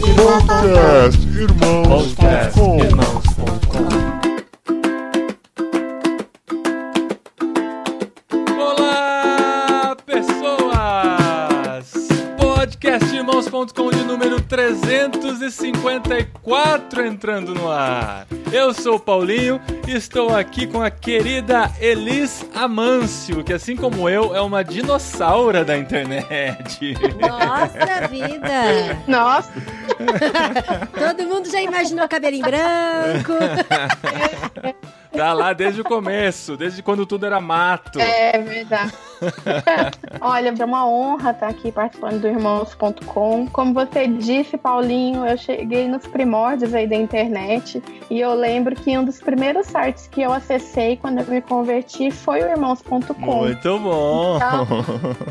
Podcast Irmãos.com Olá, pessoas! Podcastirmãos.com de número 354 entrando no ar. Eu sou o Paulinho e estou aqui com a querida Elis Amâncio, que assim como eu é uma dinossauro da internet. Nossa vida! Nossa, Todo mundo já imaginou cabelinho branco. Tá lá desde o começo, desde quando tudo era mato. é verdade. Olha, é uma honra estar aqui participando do Irmãos.com. Como você disse, Paulinho, eu cheguei nos primórdios aí da internet e eu lembro que um dos primeiros sites que eu acessei quando eu me converti foi o Irmãos.com. Muito bom. Então,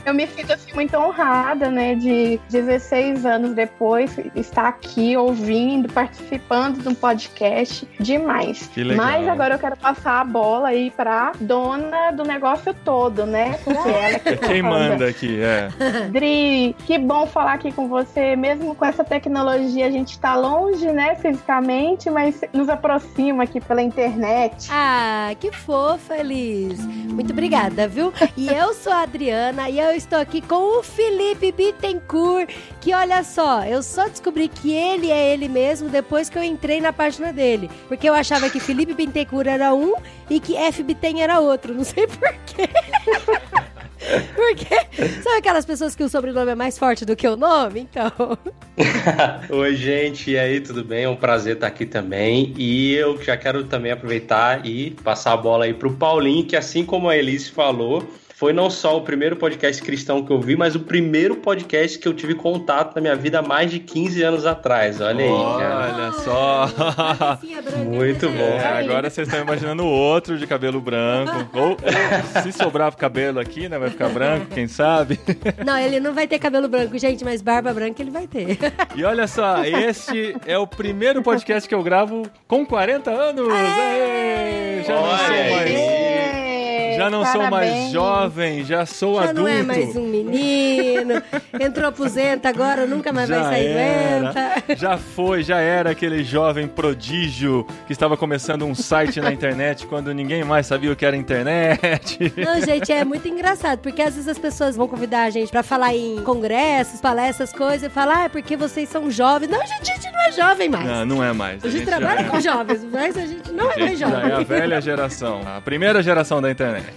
Eu me sinto assim muito honrada, né, de 16 anos depois estar aqui ouvindo, participando de um podcast demais. Que legal. Mas agora eu quero passar a bola aí pra dona do negócio todo, né? Porque ela que Quem manda aqui, é. Dri, que bom falar aqui com você. Mesmo com essa tecnologia, a gente tá longe, né, fisicamente, mas nos aproxima aqui pela internet. Ah, que fofa, Elis. Muito obrigada, viu? E eu sou a Adriana e eu estou aqui com o Felipe Bittencourt, que olha só, eu só descobri que ele é ele mesmo depois que eu entrei na página dele. Porque eu achava que Felipe Bittencourt era um e que F Bitten era outro. Não sei porquê. Porque, sabe aquelas pessoas que o sobrenome é mais forte do que o nome? Então. Oi, gente, e aí, tudo bem? É um prazer estar aqui também. E eu já quero também aproveitar e passar a bola aí pro Paulinho, que assim como a Elise falou, foi não só o primeiro podcast cristão que eu vi, mas o primeiro podcast que eu tive contato na minha vida há mais de 15 anos atrás. Olha aí, cara. Olha só. Muito bom. É, agora vocês estão imaginando outro de cabelo branco. Ou, se sobrar cabelo aqui, né? Vai ficar branco, quem sabe? Não, ele não vai ter cabelo branco, gente, mas barba branca ele vai ter. E olha só, este é o primeiro podcast que eu gravo com 40 anos. Aê! Já não sou aí. mais. Já não sou mais parabéns. jovem, já sou Já adulto. não é mais um menino. Entrou aposenta agora, nunca mais vai Já sair era, doenta. já foi, já era aquele jovem prodígio que estava começando um site na internet quando ninguém mais sabia o que era internet. Não, gente, é muito engraçado, porque às vezes as pessoas vão convidar a gente pra falar em congressos, palestras, coisas, e falar, ah, é porque vocês são jovens. Não, gente, a gente não é jovem mais. Não, não é mais. a gente já trabalha é. com jovens, mas a gente não A é mais gente já é a jovem. velha geração, a primeira geração da internet.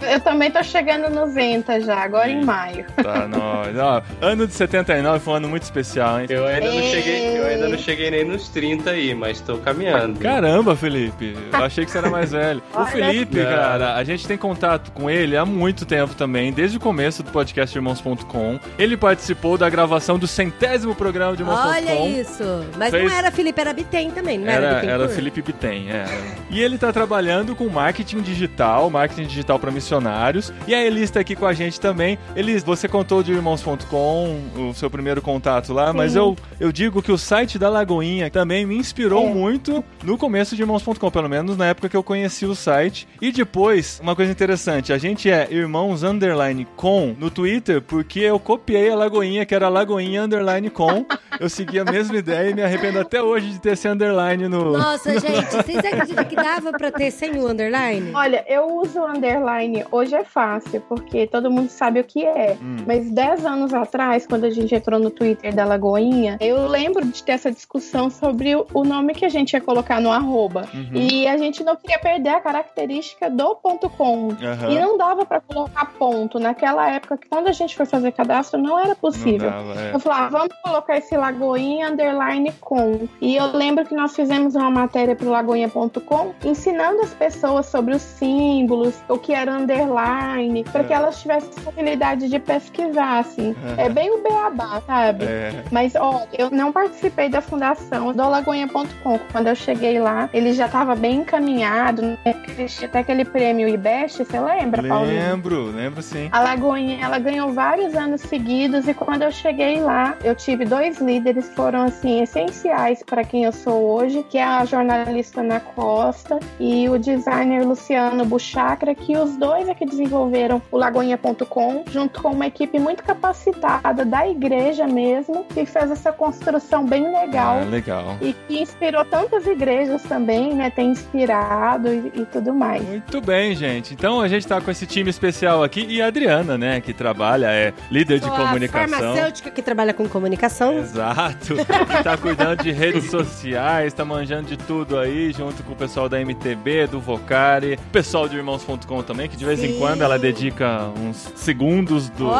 É. Eu também tô chegando nos 90 já, agora em maio. Tá, nós. Ó, ano de 79 foi um ano muito especial, hein? Eu ainda, não Ei. cheguei, eu ainda não cheguei nem nos 30 aí, mas tô caminhando. Caramba, Felipe. Eu achei que você era mais velho. O. Felipe, Não. cara, a gente tem contato com ele há muito tempo também, desde o começo do podcast Irmãos.com. Ele participou da gravação do centésimo programa de Irmãos.com. Olha isso. Mas Fez- não era Felipe, era Bitem também, não era, Era, era Felipe Bitten, é. E ele tá trabalhando com marketing digital, marketing digital para missionários. E a Elis tá aqui com a gente também. Elis, você contou de irmãos.com, o seu primeiro contato lá, mas eu, eu digo que o site da Lagoinha também me inspirou É. muito no começo de irmãos.com, pelo menos na época que eu conheci o site. E depois, uma coisa interessante, a gente é irmãos underline com no Twitter porque eu copiei a Lagoinha, que era Lagoinha underline com. Eu segui a mesma ideia e me arrependo até hoje de ter esse underline no. Nossa, gente, vocês acreditam que dava pra ter sem o underline? Olha, eu uso o underline, hoje é fácil, porque todo mundo sabe o que é. Hum. Mas 10 anos atrás, quando a gente entrou no Twitter da Lagoinha, eu lembro de ter essa discussão sobre o- o nome que a gente ia colocar no arroba. Uhum. E a gente não queria perder a característica do ponto .com. Aham. E não dava pra colocar ponto. Naquela época, quando a gente foi fazer cadastro, não era Não possível. dava, é. Eu falei, ah, vamos colocar esse Lagoinha underline com. E eu lembro que nós fizemos uma matéria pro lagoinha.com ensinando as pessoas sobre os símbolos, o que era underline, para que É. elas tivessem facilidade de pesquisar, assim. É. É bem o beabá, sabe? É. Mas, ó, eu não participei da fundação do Lagoinha.com. Quando eu cheguei lá, ele já estava bem encaminhado, né? Existia até aquele prêmio IBEST, você lembra, Paulinho? Lembro, lembro sim. A Lagoinha, ela ganhou vários anos seguidos e quando eu cheguei lá, eu tive dois líderes, foram assim essenciais para quem eu sou hoje, que é a jornalista Ana Costa e o designer Luciano Buchacra, que os dois é que desenvolveram o Lagoinha.com, junto com uma equipe muito capacitada da igreja mesmo, que fez essa construção bem legal. Ah, legal. E que inspirou tantas igrejas também, né? Tem inspirado e, e tudo mais. Muito bem, gente. Então a gente tá com esse time especial aqui e a Adriana, né, que trabalha, é líder de Sou comunicação. A farmacêutica que trabalha com comunicação. Exato. que tá cuidando de redes sociais, tá manjando de tudo aí, junto com o pessoal da MTB, do Vocari, pessoal de Irmãos.com também, que de vez em Sim. quando ela dedica uns segundos do,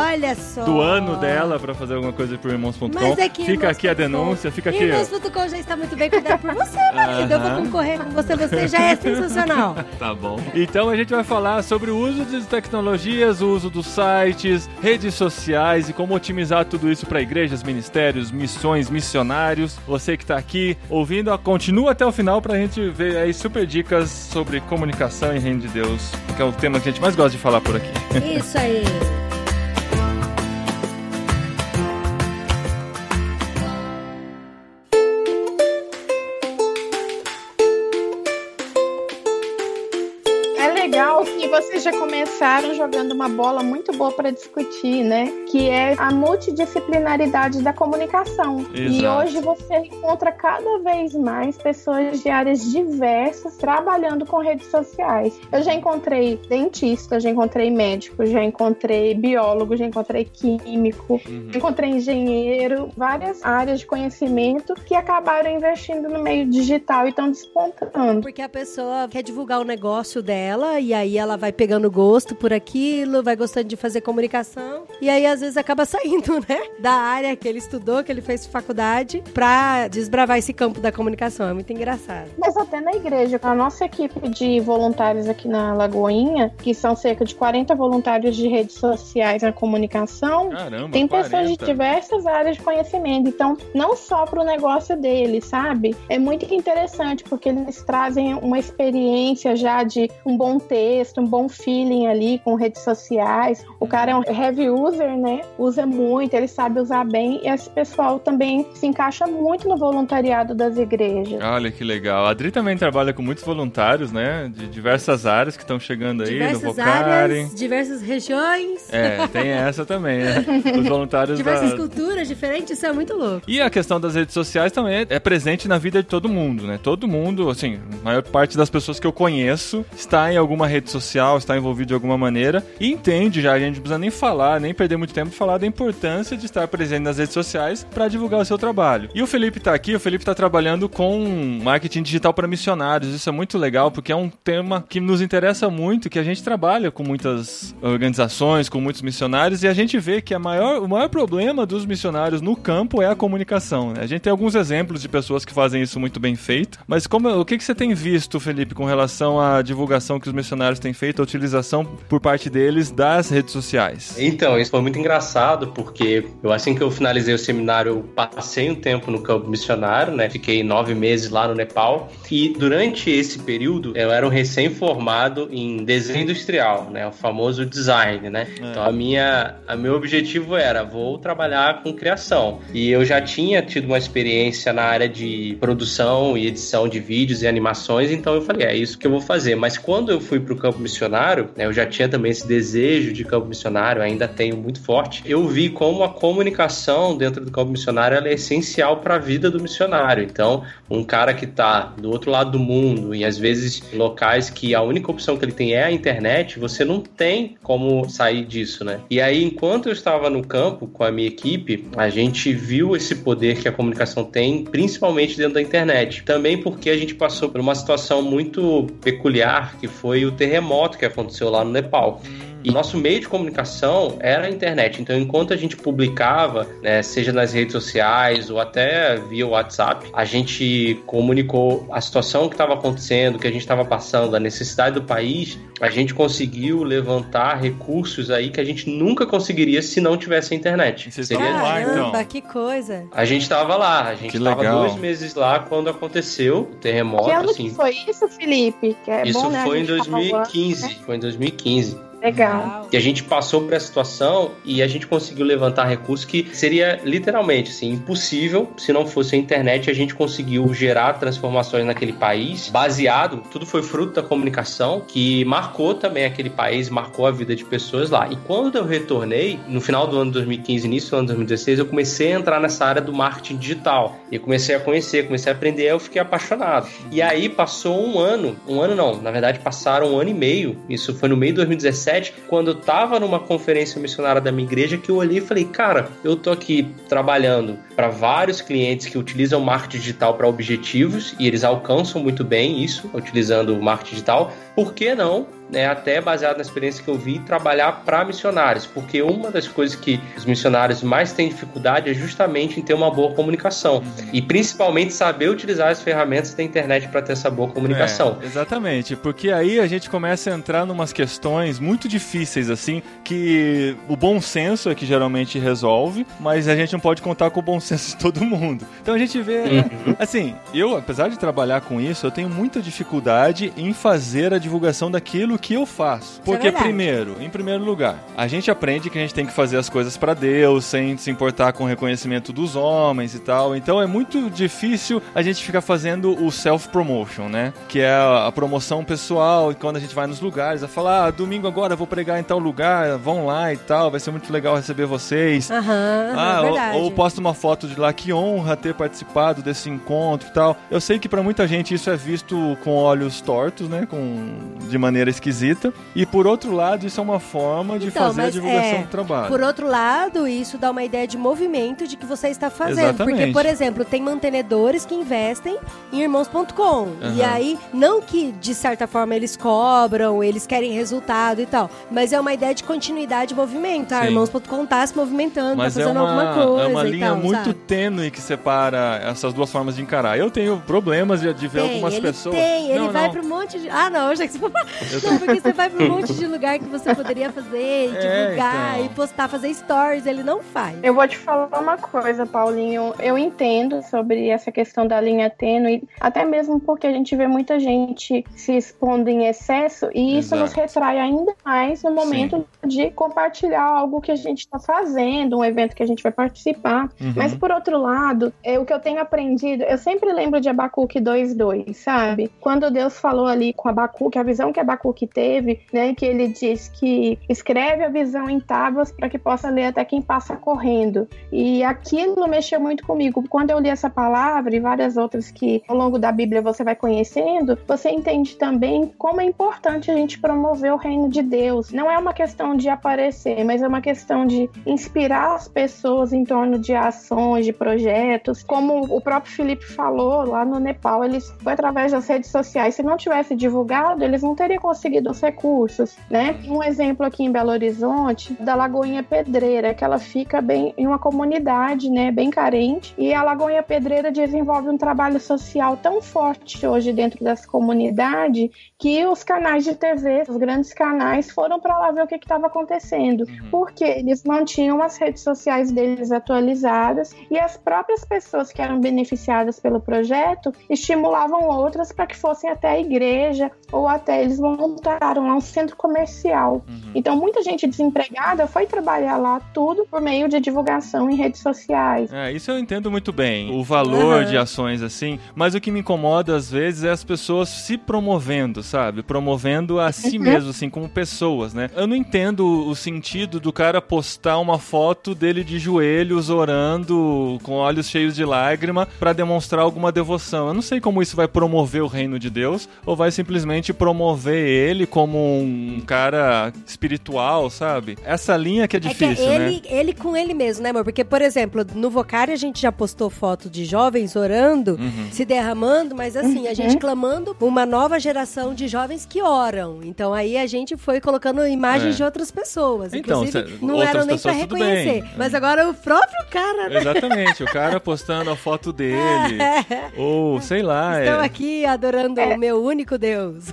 do ano dela pra fazer alguma coisa pro Irmãos.com. Mas é que Fica aqui a denúncia, fica aqui. Irmãos.com já está muito bem cuidado por você, marido. Eu vou concorrer com você, você já é sensacional. Tá bom. Então a gente vai falar sobre o uso de tecnologias, o uso dos sites, redes sociais e como otimizar tudo isso para igrejas, ministérios, missões, missionários. Você que tá aqui ouvindo, continua até o final pra gente ver aí super dicas sobre comunicação e reino de Deus, que é o tema que a gente mais gosta de falar por aqui. Isso aí. começaram jogando uma bola muito boa para discutir, né? Que é a multidisciplinaridade da comunicação. E Exato. hoje você encontra cada vez mais pessoas de áreas diversas trabalhando com redes sociais. Eu já encontrei dentista, já encontrei médico, já encontrei biólogo, já encontrei químico, Uhum. encontrei engenheiro, várias áreas de conhecimento que acabaram investindo no meio digital e estão despontando. Porque a pessoa quer divulgar o negócio dela e aí ela vai pegando gosto por aquilo, vai gostando de fazer comunicação e aí às vezes acaba saindo, né, da área que ele estudou, que ele fez faculdade, pra desbravar esse campo da comunicação. É muito engraçado. Mas até na igreja, a nossa equipe de voluntários aqui na Lagoinha, que são cerca de 40 voluntários de redes sociais na comunicação, Caramba, tem pessoas de 40. diversas áreas de conhecimento. Então, não só para o negócio deles, sabe? É muito interessante, porque eles trazem uma experiência já de um bom texto, um bom feeling ali com redes sociais. O cara é um heavy user, né? Usa muito, ele sabe usar bem. E esse pessoal também se encaixa muito no voluntariado das igrejas. Olha que legal. A Adri também trabalha com muitos voluntários, né? De diversas áreas que estão chegando aí no Diversas Vocari. áreas, diversas regiões, É, tem essa também, né? Os voluntários diversas da... culturas diferentes, isso é muito louco. E a questão das redes sociais também é- é presente na vida de todo mundo, né? Todo mundo, assim, a maior parte das pessoas que eu conheço está em alguma rede social, está envolvido de alguma maneira e entende já, a gente não precisa nem falar, nem perder muito tempo falar da importância de estar presente nas redes sociais para divulgar o seu trabalho. E o Felipe tá aqui, o Felipe tá trabalhando com marketing digital para missionários. Isso é muito legal porque é um tema que nos interessa muito, que a gente trabalha com muitas organizações, com muitos missionários e a gente vê que a maior, o maior problema dos missionários no campo é a comunicação. né? A gente tem alguns exemplos de pessoas que fazem isso muito bem feito, mas como, o que, que você tem visto, Felipe, com relação à divulgação que os missionários têm feito, a utilização por parte deles das redes sociais? Então, isso foi muito engraçado, porque eu assim que eu finalizei o seminário, eu passei um tempo no campo missionário, né? Fiquei nove meses lá no Nepal. E durante esse período, eu era um recém-formado em desenho industrial, né? O famoso design, né? Então, a minha, a meu objetivo era, vou trabalhar com criação. E eu já tinha tido uma experiência na área de produção e edição de vídeos e animações, então eu falei, é isso que eu vou fazer. Mas quando eu fui para o campo missionário, né, eu já tinha também esse desejo de campo missionário, ainda tenho muito forte. Eu vi como a comunicação dentro do campo missionário é essencial para a vida do missionário. Então, um cara que está do outro lado do mundo e às vezes em locais que a única opção que ele tem é a internet, você não tem como sair disso, né? E aí, enquanto eu estava no campo com a minha equipe, a gente viu esse poder que a comunicação tem, principalmente dentro da internet. Também porque a gente passou por uma situação muito peculiar, que foi o terremoto que aconteceu lá no Nepal. E nosso meio de comunicação era a internet. Então, enquanto a gente publicava, né, seja nas redes sociais ou até via WhatsApp, a gente comunicou a situação que estava acontecendo, que a gente estava passando, a necessidade do país. A gente conseguiu levantar recursos aí que a gente nunca conseguiria se não tivesse a internet. Vocês Seria- estavam lá, então? Caramba, que coisa. A gente estava lá, a gente estava dois meses lá quando aconteceu o terremoto, que ano assim. que foi isso, Felipe? Que é Isso bom, né, foi em gente falar o ano, 2015. né? Foi em 2015. Legal. E a gente passou por essa situação e a gente conseguiu levantar recursos que seria literalmente assim, impossível se não fosse a internet. A gente conseguiu gerar transformações naquele país, baseado, tudo foi fruto da comunicação, que marcou também aquele país, marcou a vida de pessoas lá. E quando eu retornei, no final do ano 2015, início do ano 2016, eu comecei a entrar nessa área do marketing digital. E eu comecei a conhecer, comecei a aprender, eu fiquei apaixonado. E aí passou um ano, um ano não, na verdade passaram um ano e meio, isso foi no meio de 2017, quando eu tava numa conferência missionária da minha igreja, que eu olhei e falei, cara, eu tô aqui trabalhando para vários clientes que utilizam marketing digital para objetivos e eles alcançam muito bem isso, utilizando o marketing digital, por que não né, até baseado na experiência que eu vi, trabalhar para missionários, porque uma das coisas que os missionários mais têm dificuldade é justamente em ter uma boa comunicação e principalmente saber utilizar as ferramentas da internet para ter essa boa comunicação. É, exatamente, porque aí a gente começa a entrar numas questões muito difíceis assim, que o bom senso é que geralmente resolve, mas a gente não pode contar com o bom senso de todo mundo. Então a gente vê, uhum. assim, eu apesar de trabalhar com isso, eu tenho muita dificuldade em fazer a divulgação daquilo que eu faço. É Porque, é primeiro, em primeiro lugar, a gente aprende que a gente tem que fazer as coisas para Deus, sem se importar com o reconhecimento dos homens e tal. Então é muito difícil a gente ficar fazendo o self-promotion, né? Que é a promoção pessoal, quando a gente vai nos lugares, a falar, ah, domingo agora vou pregar em tal lugar, vão lá e tal, vai ser muito legal receber vocês. Uhum, ah, ou, ou posto uma foto de lá, que honra ter participado desse encontro e tal. Eu sei que para muita gente isso é visto com olhos tortos, né? Com, de maneira esquisita esquisita. E por outro lado, isso é uma forma de então, fazer a divulgação é, do trabalho. Por outro lado, isso dá uma ideia de movimento de que você está fazendo. Exatamente. Porque, por exemplo, tem mantenedores que investem em irmãos.com. Uhum. E aí, não que de certa forma eles cobram, eles querem resultado e tal, mas é uma ideia de continuidade de movimento. A irmãos.com tá se movimentando, mas tá fazendo é uma, alguma coisa. É uma linha tal, muito sabe? tênue que separa essas duas formas de encarar. Eu tenho problemas de, de ver tem, algumas ele pessoas. Tem, ele não, vai para um monte de. Ah, não, já que você. Não, porque você vai para um monte de lugar que você poderia fazer, e É, divulgar então. e postar, fazer stories. Ele não faz. Eu vou te falar uma coisa, Paulinho. Eu entendo sobre essa questão da linha tênue, até mesmo porque a gente vê muita gente se expondo em excesso e isso nos retrai ainda mais no momento de compartilhar algo que a gente está fazendo, um evento que a gente vai participar. Uhum. Mas por outro lado, é, o que eu tenho aprendido, eu sempre lembro de Abacuque 2:2, sabe? Quando Deus falou ali com Abacuque, a visão que Abacuque teve, né, que ele diz que escreve a visão em tábuas para que possa ler até quem passa correndo. E aquilo mexeu muito comigo. Quando eu li essa palavra e várias outras que ao longo da Bíblia você vai conhecendo, você entende também como é importante a gente promover o reino de Deus. Não é uma questão de aparecer, mas é uma questão de inspirar as pessoas em torno de ações, de projetos. Como o próprio Felipe falou lá no Nepal, eles foi através das redes sociais. Se não tivesse divulgado, eles não teriam conseguido os recursos, né? Um exemplo aqui em Belo Horizonte da Lagoinha Pedreira, que ela fica bem em uma comunidade, né, bem carente, e a Lagoinha Pedreira desenvolve um trabalho social tão forte hoje dentro dessa comunidade que os canais de TV, os grandes canais, foram para lá ver o que estava acontecendo, porque eles mantinham as redes sociais deles atualizadas e as próprias pessoas que eram beneficiadas pelo projeto estimulavam outras para que fossem até a igreja ou até eles montaram lá um centro comercial. Então muita gente desempregada foi trabalhar lá tudo por meio de divulgação em redes sociais. É, isso eu entendo muito bem, o valor Aham. de ações assim, mas o que me incomoda às vezes é as pessoas se promovendo, sabe? Promovendo a si mesmo, assim, como pessoas, né? Eu não entendo o sentido do cara postar uma foto dele de joelhos orando, com olhos cheios de lágrima, pra demonstrar alguma devoção. Eu não sei como isso vai promover o reino de Deus, ou vai simplesmente promover ele como um cara espiritual, sabe? Essa linha que é É que difícil, é né? ele, ele com ele mesmo, né, amor? Porque, por exemplo, no Vocário a gente já postou foto de jovens orando, Uhum. se derramando, mas assim, a gente clamando uma nova geração de jovens que oram. Então aí a gente foi colocando imagens É. de outras pessoas. Então, Inclusive, cê- não eram nem pra reconhecer. bem. Mas agora o próprio cara, né? Exatamente, o cara postando a foto dele, ou sei lá, Estão é, aqui adorando o meu único Deus.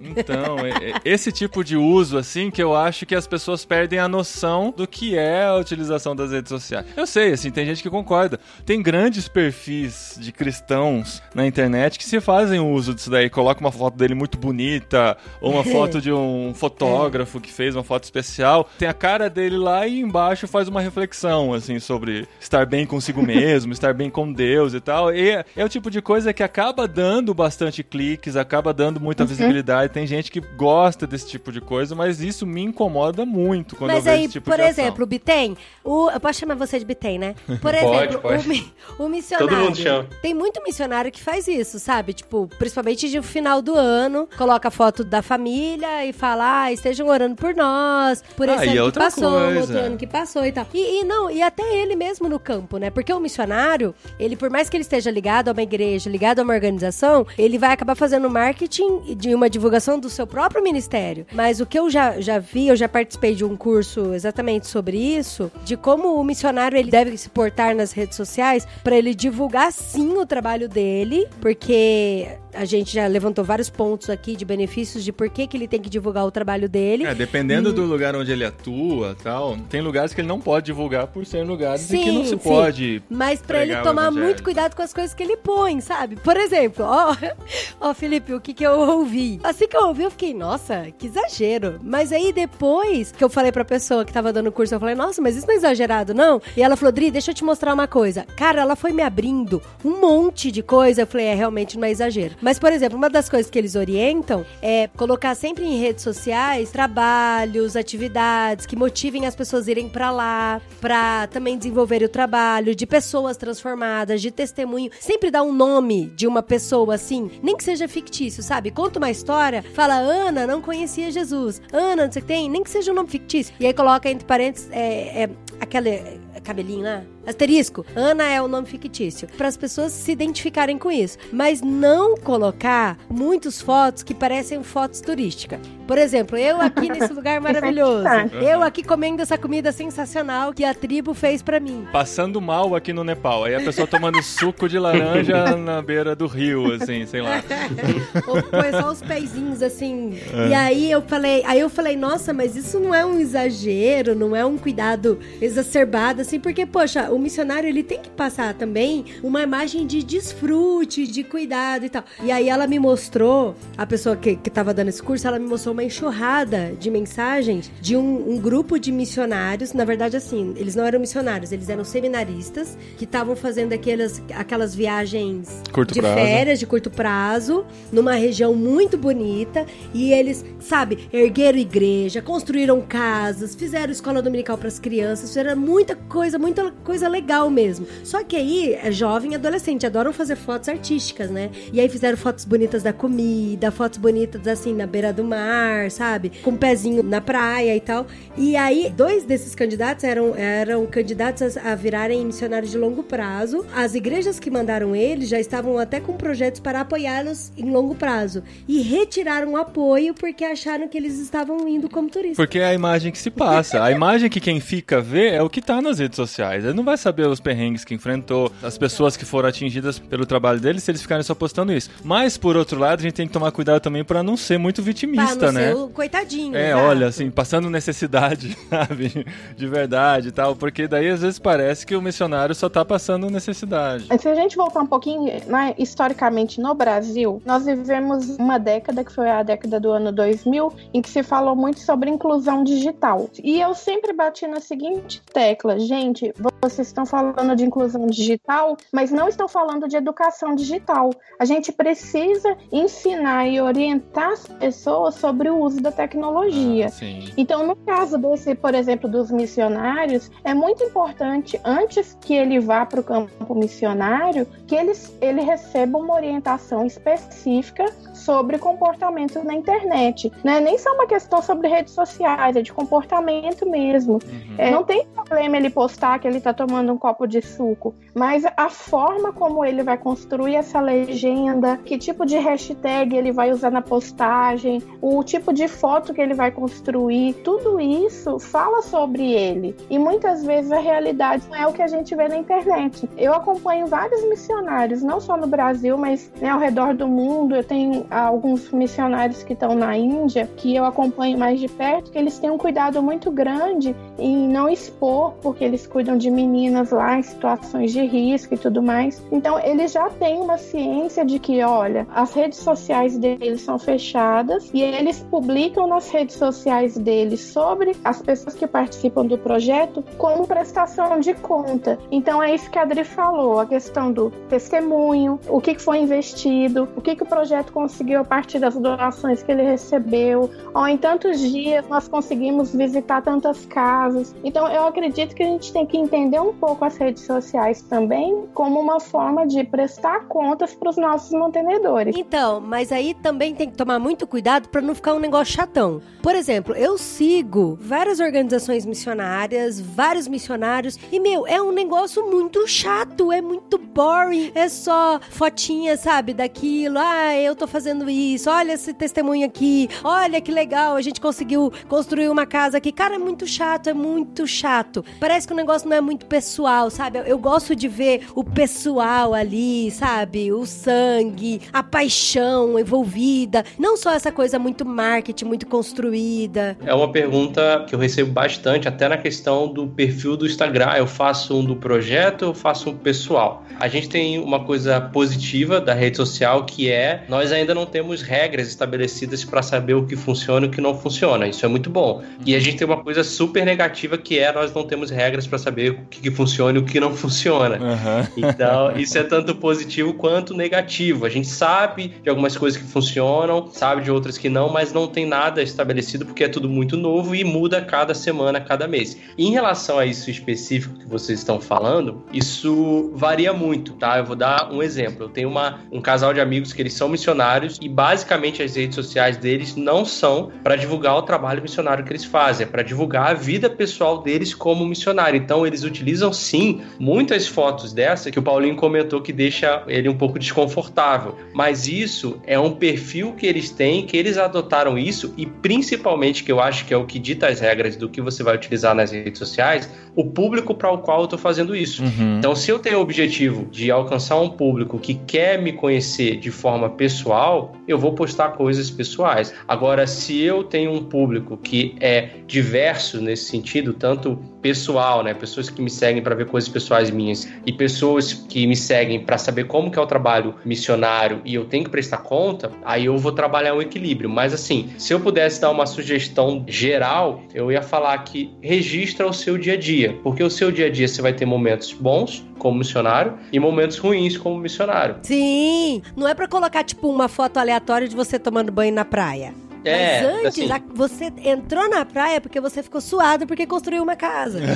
então, é- é esse tipo de uso, assim, que eu acho que as pessoas perdem a noção do que é a utilização das redes sociais. Eu sei, assim, tem gente que concorda. Tem grandes perfis de cristãos na internet que se fazem uso disso daí. Coloca uma foto dele muito bonita, ou uma foto de um fotógrafo que fez uma foto especial. Tem a cara dele lá e embaixo faz uma reflexão, assim, sobre estar bem consigo mesmo, estar bem com Deus e tal. E é, é o tipo de coisa que acaba dando bastante cliques, acaba dando muita Uhum. visibilidade. Tem gente que gosta desse tipo de coisa, mas isso me incomoda muito quando Mas eu vejo aí, esse tipo por de ação. exemplo, o Bitem, o, eu posso chamar você de Bitem, né? Por exemplo, pode. O, mi- o missionário. Todo mundo chama. Tem muito missionário que faz isso, sabe? Tipo, principalmente de final do ano, coloca a foto da família e fala, ah, estejam orando por nós, por esse Ah, e ano que outra passou, coisa. outro ano que passou e tal. E, e não, e até ele mesmo no campo, né? Porque o missionário, ele, por mais que ele esteja ligado a uma igreja, ligado a uma organização, ele vai acabar fazendo marketing de uma divulgação do seu próprio ministério. Mas o que eu já, já vi, eu já participei de um curso exatamente sobre isso, de como o missionário ele deve se portar nas redes sociais para ele divulgar sim o trabalho dele, porque a gente já levantou vários pontos aqui de benefícios de por que, que ele tem que divulgar o trabalho dele. É, dependendo do lugar onde ele atua tal, tem lugares que ele não pode divulgar por serem lugares em que não se Sim, sim. pode. Mas pra ele tomar muito cuidado com as coisas que ele põe, sabe? Por exemplo, ó, ó, Felipe, o que que eu ouvi? Assim que eu ouvi, eu fiquei, nossa, que exagero. Mas aí depois que eu falei pra pessoa que tava dando o curso, eu falei, nossa, mas isso não é exagerado, não? E ela falou, Dri, deixa eu te mostrar uma coisa. Cara, ela foi me abrindo um monte de coisa. Eu falei, é, realmente não é exagero. Mas, por exemplo, uma das coisas que eles orientam é colocar sempre em redes sociais trabalhos, atividades que motivem as pessoas a irem pra lá, pra também desenvolverem o trabalho, de pessoas transformadas, de testemunho. Sempre dá um nome de uma pessoa assim, nem que seja fictício, sabe? Conta uma história, fala, Ana não conhecia Jesus. Ana, não sei o que tem, nem que seja um nome fictício. E aí coloca entre parênteses, é, é, aquele cabelinho lá, asterisco. Ana é o nome fictício. Para as pessoas se identificarem com isso. Mas não colocar muitas fotos que parecem fotos turísticas. Por exemplo, eu aqui nesse lugar maravilhoso. Eu aqui comendo essa comida sensacional que a tribo fez para mim. Passando mal aqui no Nepal. Aí a pessoa tomando suco de laranja na beira do rio, assim, sei lá. Ou põe só os pezinhos assim. E aí eu falei, aí eu falei, nossa, mas isso não é um exagero, não é um cuidado exacerbado, assim, porque, poxa, o missionário ele tem que passar também uma imagem de desfrute, de cuidado e tal. E aí ela me mostrou, a pessoa que, que tava dando esse curso, ela me mostrou uma enxurrada de mensagens de um, um grupo de missionários. Na verdade, assim, eles não eram missionários, eles eram seminaristas que estavam fazendo aquelas, aquelas viagens Curto de prazo. férias de curto prazo, numa região muito bonita, e eles, sabe, ergueram igreja, construíram casas, fizeram escola dominical para as crianças, fizeram muita coisa, muita coisa legal mesmo. Só que aí é jovem adolescente, adoram fazer fotos artísticas, né? E aí fizeram fotos bonitas da comida, fotos bonitas assim na beira do mar, sabe? Com um pezinho na praia e tal. E aí, dois desses candidatos eram, eram candidatos a, a virarem missionários de longo prazo. As igrejas que mandaram eles já estavam até com projetos para apoiá-los em longo prazo. E retiraram o apoio porque acharam que eles estavam indo como turistas. Porque é a imagem que se passa. A imagem que quem fica vê é o que tá nas redes sociais. Ele não vai saber os perrengues que enfrentou, as pessoas que foram atingidas pelo trabalho dele, se eles ficarem só postando isso. Mas, por outro lado, a gente tem que tomar cuidado também pra não ser muito Pra vitimista, não né? ser o coitadinho. É, exato. olha, assim, passando necessidade, sabe? De verdade e tal. Porque daí às vezes parece que o missionário só tá passando necessidade. Se a gente voltar um pouquinho, né, historicamente no Brasil, nós vivemos uma década, que foi a década do ano 2000, em que se falou muito sobre inclusão digital. E eu sempre bati na seguinte tecla: gente, vocês estão falando de inclusão digital, mas não estão falando de educação digital. A gente precisa ensinar e orientar as pessoas sobre o uso da tecnologia. Ah. Então, no caso desse, por exemplo, dos missionários, é muito importante, antes que ele vá para o campo missionário, que ele, ele receba uma orientação específica sobre comportamento na internet. Né? Nem só uma questão sobre redes sociais, é de comportamento mesmo. Uhum. É, não tem problema ele postar que ele está tomando um copo de suco, mas a forma como ele vai construir essa legenda, que tipo de hashtag ele vai usar na postagem, o tipo de foto que ele vai construir, tudo isso fala sobre ele. E muitas vezes a realidade não é o que a gente vê na internet. Eu acompanho vários missionários, não só no Brasil, mas né, ao redor do mundo. Eu tenho alguns missionários que estão na Índia, que eu acompanho mais de perto, que eles têm um cuidado muito grande em não expor, porque eles cuidam de meninas lá em situações de risco e tudo mais. Então, eles já têm uma ciência de que, olha, as redes sociais deles são fechadas e eles publicam nas redes sociais deles sobre as pessoas que participam do projeto como prestação de conta. Então, é isso que a Adri falou, a questão do testemunho, o que foi investido, o que, o projeto conseguiu a partir das doações que ele recebeu, ou em tantos dias nós conseguimos visitar tantas casas. Então, eu acredito que a gente tem que entender um pouco as redes sociais também como uma forma de prestar contas para os nossos mantenedores. Então, mas aí também tem que tomar muito cuidado para não ficar um negócio chatão. Por exemplo, eu sigo várias organizações missionárias, vários missionários, e meu, é um negócio muito chato, é muito boring, é só fotinha, sabe, daquilo. Ah, eu tô fazendo isso, olha esse testemunho aqui, olha que legal, a gente conseguiu construir uma casa aqui. Cara, é muito chato, é muito chato. Parece que o negócio não é muito pessoal, sabe? Eu gosto de ver o pessoal ali, sabe? O sangue, a paixão envolvida. Não só essa coisa muito marketing, muito construída. É uma pergunta que eu recebo bastante, até na questão do perfil do Instagram. Eu faço um do projeto, eu faço um pessoal. A gente tem uma coisa positiva da rede social que é nós ainda não temos regras estabelecidas para saber o que funciona e o que não funciona. Isso é muito bom. E a gente tem uma coisa super negativa que é nós não temos regras para saber o que, que, funciona e o que não funciona. Uhum. Então, isso é tanto positivo quanto negativo. A gente sabe de algumas coisas que funcionam, sabe de outras que não, mas não tem nada estabelecido porque é tudo muito novo e muda cada semana, cada mês. Em relação a isso específico que vocês estão falando, isso varia muito, tá? Eu vou dar um exemplo. Eu tenho uma, um casal de amigos que eles são missionários e basicamente as redes sociais deles não são para divulgar o trabalho missionário que eles fazem, é para divulgar a vida pessoal deles como missionário. Então eles utilizam sim muitas fotos dessa que o Paulinho comentou que deixa ele um pouco desconfortável, mas isso é um perfil que eles têm, que eles adotaram isso e principalmente que eu acho que é o que dita as regras do que você vai utilizar nas redes sociais, o público para o qual eu estou fazendo isso. Uhum. Então se eu tenho o objetivo de alcançar um público que quer me conhecer de forma pessoal, eu vou postar coisas pessoais. Agora, se eu tenho um público que é diverso nesse sentido, tanto pessoal, né, pessoas que me seguem para ver coisas pessoais minhas e pessoas que me seguem para saber como que é o trabalho missionário e eu tenho que prestar conta, aí eu vou trabalhar um equilíbrio. Mas assim, se eu pudesse dar uma sugestão geral, eu ia falar que registra o seu dia a dia, porque o seu dia a dia você vai ter momentos bons como missionário e momentos ruins como missionário. Sim, não é para colocar tipo uma foto aleatória de você tomando banho na praia. É, Mas antes, assim... a, você entrou na praia porque você ficou suado porque construiu uma casa.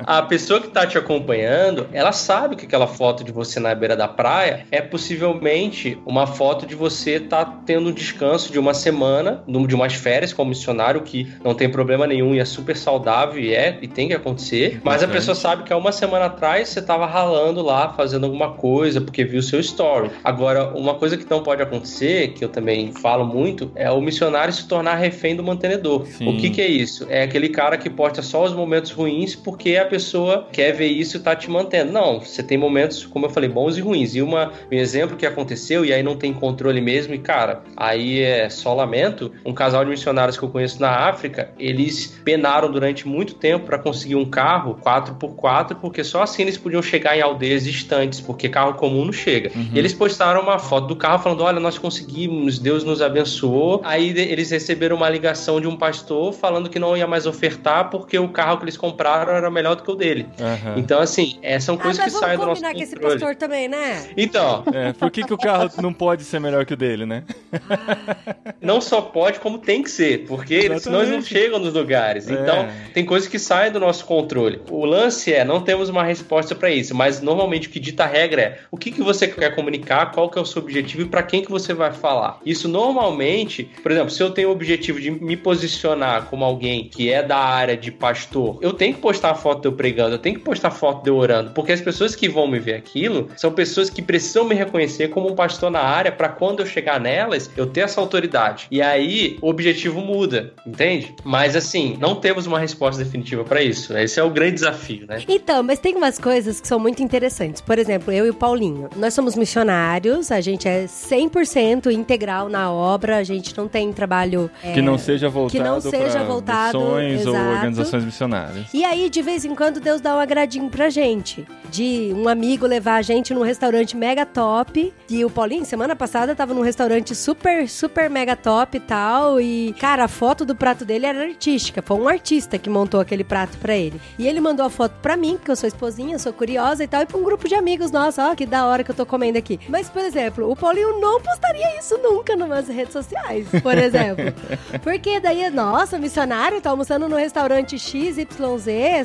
a pessoa que tá te acompanhando, ela sabe que aquela foto de você na beira da praia é possivelmente uma foto de você tá tendo um descanso de uma semana, de umas férias como missionário, que não tem problema nenhum e é super saudável e é e tem que acontecer. Mas a pessoa sabe que há uma semana atrás você tava ralando lá, fazendo alguma coisa, porque viu o seu story. Agora, uma coisa que não pode acontecer, que eu também falo muito, é o missionário se tornar refém do mantenedor. Sim. O que, que é isso? É aquele cara que posta só os momentos ruins porque a pessoa quer ver isso e tá te mantendo. Não, você tem momentos, como eu falei, bons e ruins. E uma, um exemplo que aconteceu, e aí não tem controle mesmo, e cara, aí é só lamento. Um casal de missionários que eu conheço na África, eles penaram durante muito tempo para conseguir um carro 4x4, porque só assim eles podiam chegar em aldeias distantes, porque carro comum não chega. Uhum. E eles postaram uma foto do carro falando: olha, nós conseguimos Deus nos abençoou. Aí eles receberam uma ligação de um pastor falando que não ia mais ofertar porque o carro que eles compraram era melhor do que o dele. Uhum. Então, assim, é, são coisas ah, que saem do nosso controle. com esse pastor também, né? Então. É, por que, que o carro não pode ser melhor que o dele, né? não só pode, como tem que ser, porque Exatamente. senão eles não chegam nos lugares. É. Então, tem coisas que saem do nosso controle. O lance é, não temos uma resposta para isso, mas normalmente o que dita a regra é o que, que você quer comunicar, qual que é o seu objetivo e para quem que você vai falar. Falar. Isso normalmente, por exemplo, se eu tenho o objetivo de me posicionar como alguém que é da área de pastor, eu tenho que postar foto de eu pregando, eu tenho que postar foto de eu orando, porque as pessoas que vão me ver aquilo são pessoas que precisam me reconhecer como um pastor na área para quando eu chegar nelas, eu ter essa autoridade. E aí o objetivo muda, entende? Mas assim, não temos uma resposta definitiva para isso. Esse é o grande desafio, né? Então, mas tem umas coisas que são muito interessantes. Por exemplo, eu e o Paulinho, nós somos missionários, a gente é 100% integral na obra, a gente não tem trabalho é, Que não seja voltado que não seja voltado, missões ou exato. organizações missionárias. E aí, de vez em quando, Deus dá um agradinho pra gente. De um amigo levar a gente num restaurante mega top. E o Paulinho, semana passada, tava num restaurante super, super mega top e tal. E, cara, a foto do prato dele era artística. Foi um artista que montou aquele prato pra ele. E ele mandou a foto pra mim, porque eu sou esposinha, sou curiosa e tal. E pra um grupo de amigos nossos. Ó, que da hora que eu tô comendo aqui. Mas, por exemplo, o Paulinho não postaria isso nunca numas redes sociais, por exemplo. Porque daí, nossa, missionário tá almoçando no restaurante XYZ,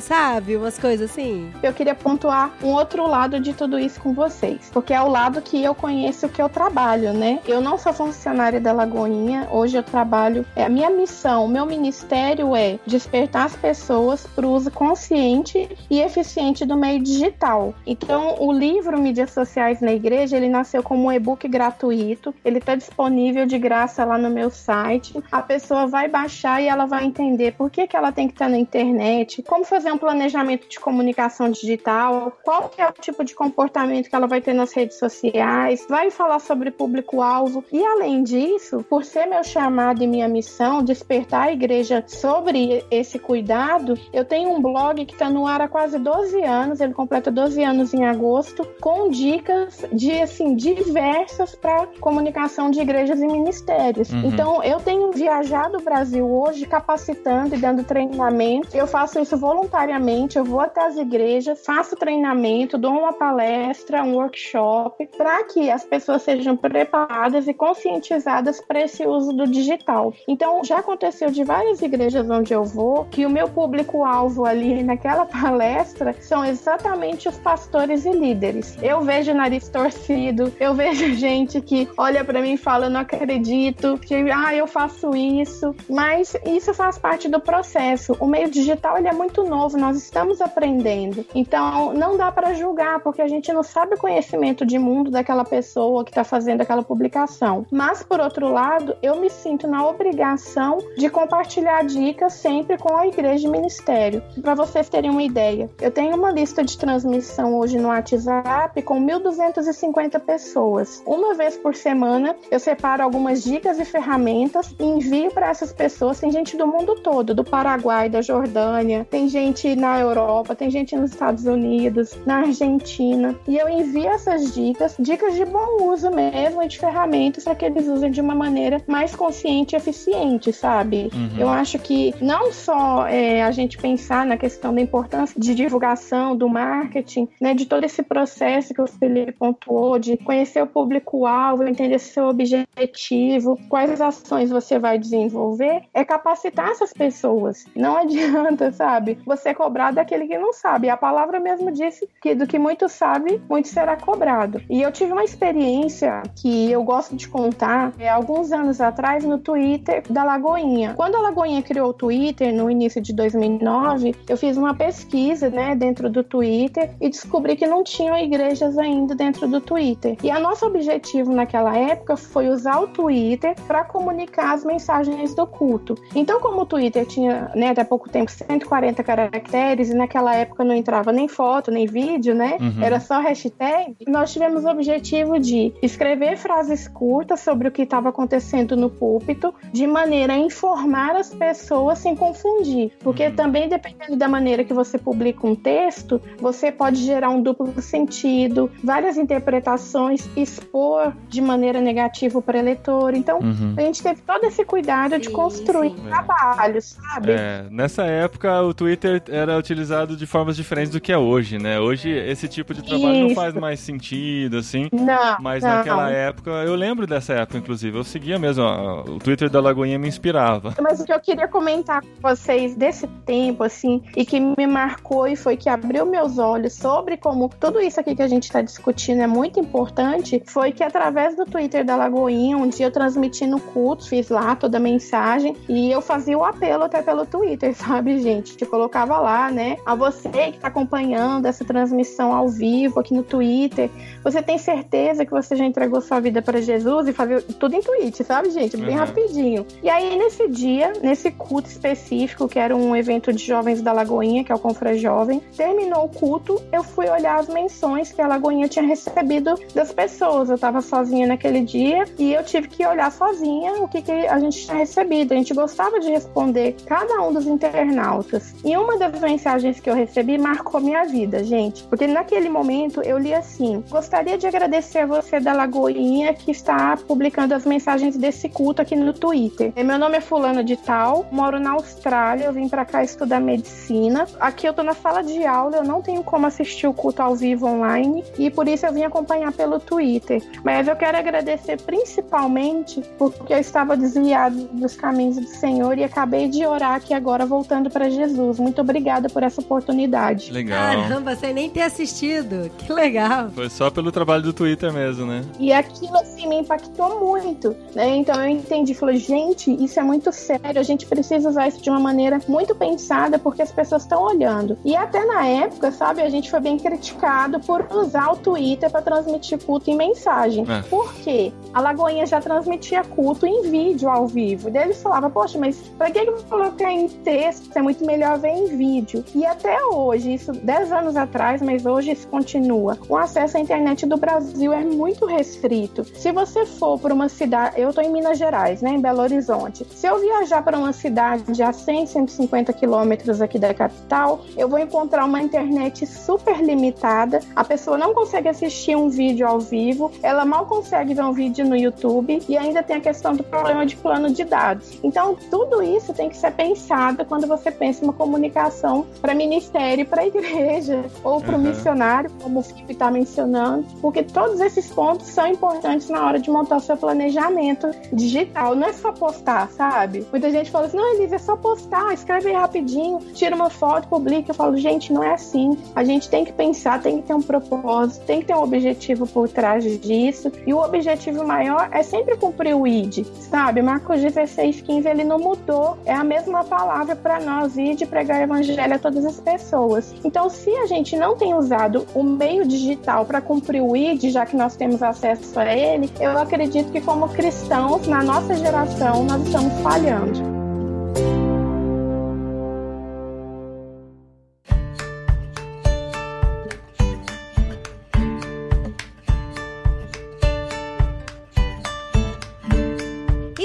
sabe? Umas coisas assim. Eu queria pontuar um outro lado de tudo isso com vocês, porque é o lado que eu conheço que eu trabalho, né? Eu não sou funcionária da Lagoinha, hoje eu trabalho, é a minha missão, o meu ministério é despertar as pessoas para o uso consciente e eficiente do meio digital. Então, o livro Mídias Sociais na Igreja, ele nasceu como um e-book gratuito, ele está disponível de graça lá no meu site. A pessoa vai baixar e ela vai entender por que, que ela tem que estar na internet, como fazer um planejamento de comunicação digital, qual que é o tipo de comportamento que ela vai ter nas redes sociais, vai falar sobre público-alvo. E além disso, por ser meu chamado e minha missão, despertar a igreja sobre esse cuidado, eu tenho um blog que está no ar há quase 12 anos, ele completa 12 anos em agosto, com dicas de assim diversas para comunicação de igrejas e ministérios. Uhum. Então, eu tenho viajado o Brasil hoje capacitando e dando treinamento. Eu faço isso voluntariamente, eu vou até as igrejas, faço treinamento, dou uma palestra, um workshop, para que as pessoas sejam preparadas e conscientizadas para esse uso do digital. Então, já aconteceu de várias igrejas onde eu vou que o meu público-alvo ali naquela palestra são exatamente os pastores e líderes. Eu vejo nariz torcido, eu vejo gente que olha para mim e fala: não acredito, que, ah, eu faço isso, mas isso faz parte do processo. O meio digital ele é muito novo, nós estamos aprendendo. Então, não dá para julgar, porque a gente não sabe o conhecimento de mundo daquela pessoa que está fazendo aquela publicação. Mas, por outro lado, eu me sinto na obrigação de compartilhar dicas sempre com a igreja e ministério. Para vocês terem uma ideia, eu tenho uma lista de transmissão hoje no WhatsApp com 1.250 pessoas. Uma vez por semana, eu separo algumas dicas e ferramentas e envio para essas pessoas. Tem gente do mundo todo, do Paraguai, da Jordânia, tem gente na Europa, tem gente nos Estados Unidos, na Argentina. E eu envio essas dicas, dicas de bom uso mesmo e de ferramentas para que eles usem de uma maneira mais consciente e eficiente, sabe? Uhum. Eu acho que não só é, a gente pensar na questão da importância de divulgação, do marketing, né, de todo esse processo que o Felipe pontuou, de conhecer o público-alvo, entender seu objetivo, quais ações você vai desenvolver, é capacitar essas pessoas. Não adianta, sabe, você cobrar daquele que não sabe. A palavra mesmo disse que do que muito sabe, muito será cobrado. E eu tive uma experiência que eu gosto de contar, é, alguns anos atrás, no Twitter da Lagoinha. Quando a Lagoinha criou o Twitter, no início de 2009, eu fiz uma pesquisa, né, dentro do Twitter e descobri que não tinham igrejas ainda dentro do Twitter. E a nosso objetivo naquela época foi usar o Twitter para comunicar as mensagens do culto. Então, como o Twitter tinha, né, até pouco tempo 140 caracteres e naquela época não entrava nem foto, nem vídeo, né? Uhum. Era só hashtag. Nós tivemos o objetivo de escrever frases curtas sobre o que estava acontecendo no púlpito, de maneira a informar as pessoas sem confundir. Porque Uhum. também, dependendo da maneira que você publica um texto, você pode gerar um duplo sentido, várias interpretações, expor de maneira negativa para o eleitor. Então, Uhum. a gente teve todo esse cuidado de construir sim. trabalhos, sabe? É, nessa época o Twitter era utilizado de formas diferentes do que é hoje, né? Hoje esse tipo de trabalho não Isso. faz mais sentido, assim. Não, Mas não. naquela época, eu lembro dessa época, inclusive. Eu seguia mesmo, ó, o Twitter da Lagoinha me inspirava. Mas o que eu queria comentar com vocês desse tempo, assim, e que me marcou e foi que abriu meus olhos sobre como tudo isso aqui que a gente está discutindo é muito importante, foi que através do Twitter da Lagoinha, um dia eu transmiti no culto, fiz lá toda a mensagem e eu fazia o apelo até pelo Twitter, sabe, gente? Eu colocava lá, né? A você que está acompanhando essa transmissão ao vivo aqui no Twitter, você tem certeza que você já entregou sua vida para Jesus e fazer tudo em tweet, sabe, gente? Bem Uhum. rapidinho. E aí, nesse dia, nesse culto específico, que era um evento de jovens da Lagoinha, que é o Confra Jovem, terminou o culto, eu fui olhar as menções que a Lagoinha tinha recebido das pessoas. Eu tava sozinha naquele dia e eu tive que olhar sozinha o que, que a gente tinha recebido. A gente gostava de responder cada um dos internautas. E uma das mensagens que eu recebi marcou minha vida, gente. Porque naquele momento eu li assim: Gostaria de agradecer a você da Lagoinha que está publicando as mensagens desse culto aqui no Twitter. Meu nome é Fulano de Tal, moro na Austrália, eu vim pra cá estudar medicina. Aqui eu tô na sala de aula, eu não tenho como assistir o culto ao vivo online e por isso eu vim acompanhar pelo Twitter. Mas eu quero agradecer principalmente porque eu estava desviado dos caminhos do Senhor e acabei de orar aqui agora voltando para Jesus. Muito obrigada por essa oportunidade. Legal. Caramba, sem nem ter assistido. Que legal. Foi só pelo trabalho do Twitter mesmo, né? E aquilo assim me impactou muito, né? Então eu entendi, falei, gente, isso é muito sério, a gente precisa usar isso de uma maneira muito pensada porque as pessoas estão olhando. E até na época, sabe, a gente foi bem criticado por usar o Twitter para transmitir culto em mensagem. É. Por quê? A Lagoinha já transmitia culto em vídeo ao vivo. Daí eles falavam, poxa, mas pra que que eu vou colocar em texto? É muito melhor ver em vídeo. E até hoje, isso 10 anos atrás, mas hoje isso continua. O acesso à internet do Brasil é muito restrito. Se você for para uma cidade, eu tô em Minas Gerais, né, em Belo Horizonte. Se eu viajar para uma cidade a 100, 150 quilômetros aqui da capital, eu vou encontrar uma internet super limitada. A pessoa não consegue assistir um vídeo ao vivo, ela mal consegue ver um vídeo no YouTube e ainda tem a questão do problema de plano de dados. Então, tudo isso tem que ser pensado quando você pensa em uma comunicação para ministério, para igreja ou para o Uhum. missionário, como o Felipe está mencionando, porque todos esses pontos são importantes na hora de montar o seu planejamento digital. Não é só postar, sabe? Muita gente fala assim: não, Elisa, é só postar, escreve aí rapidinho, tira uma foto, publica. Eu falo, gente, não é assim. A gente tem que pensar, tem que ter um propósito, tem que ter um objetivo por trás disso. E o objetivo maior é sempre cumprir o ID, sabe? Marcos 16, 15, ele não mudou. É a mesma palavra para nós, ID, pregar o evangelho a todas as pessoas. Então, se a gente não tem usado o meio digital para cumprir o ID, já que nós temos acesso a ele, eu acredito que como cristãos, na nossa geração, nós estamos falhando.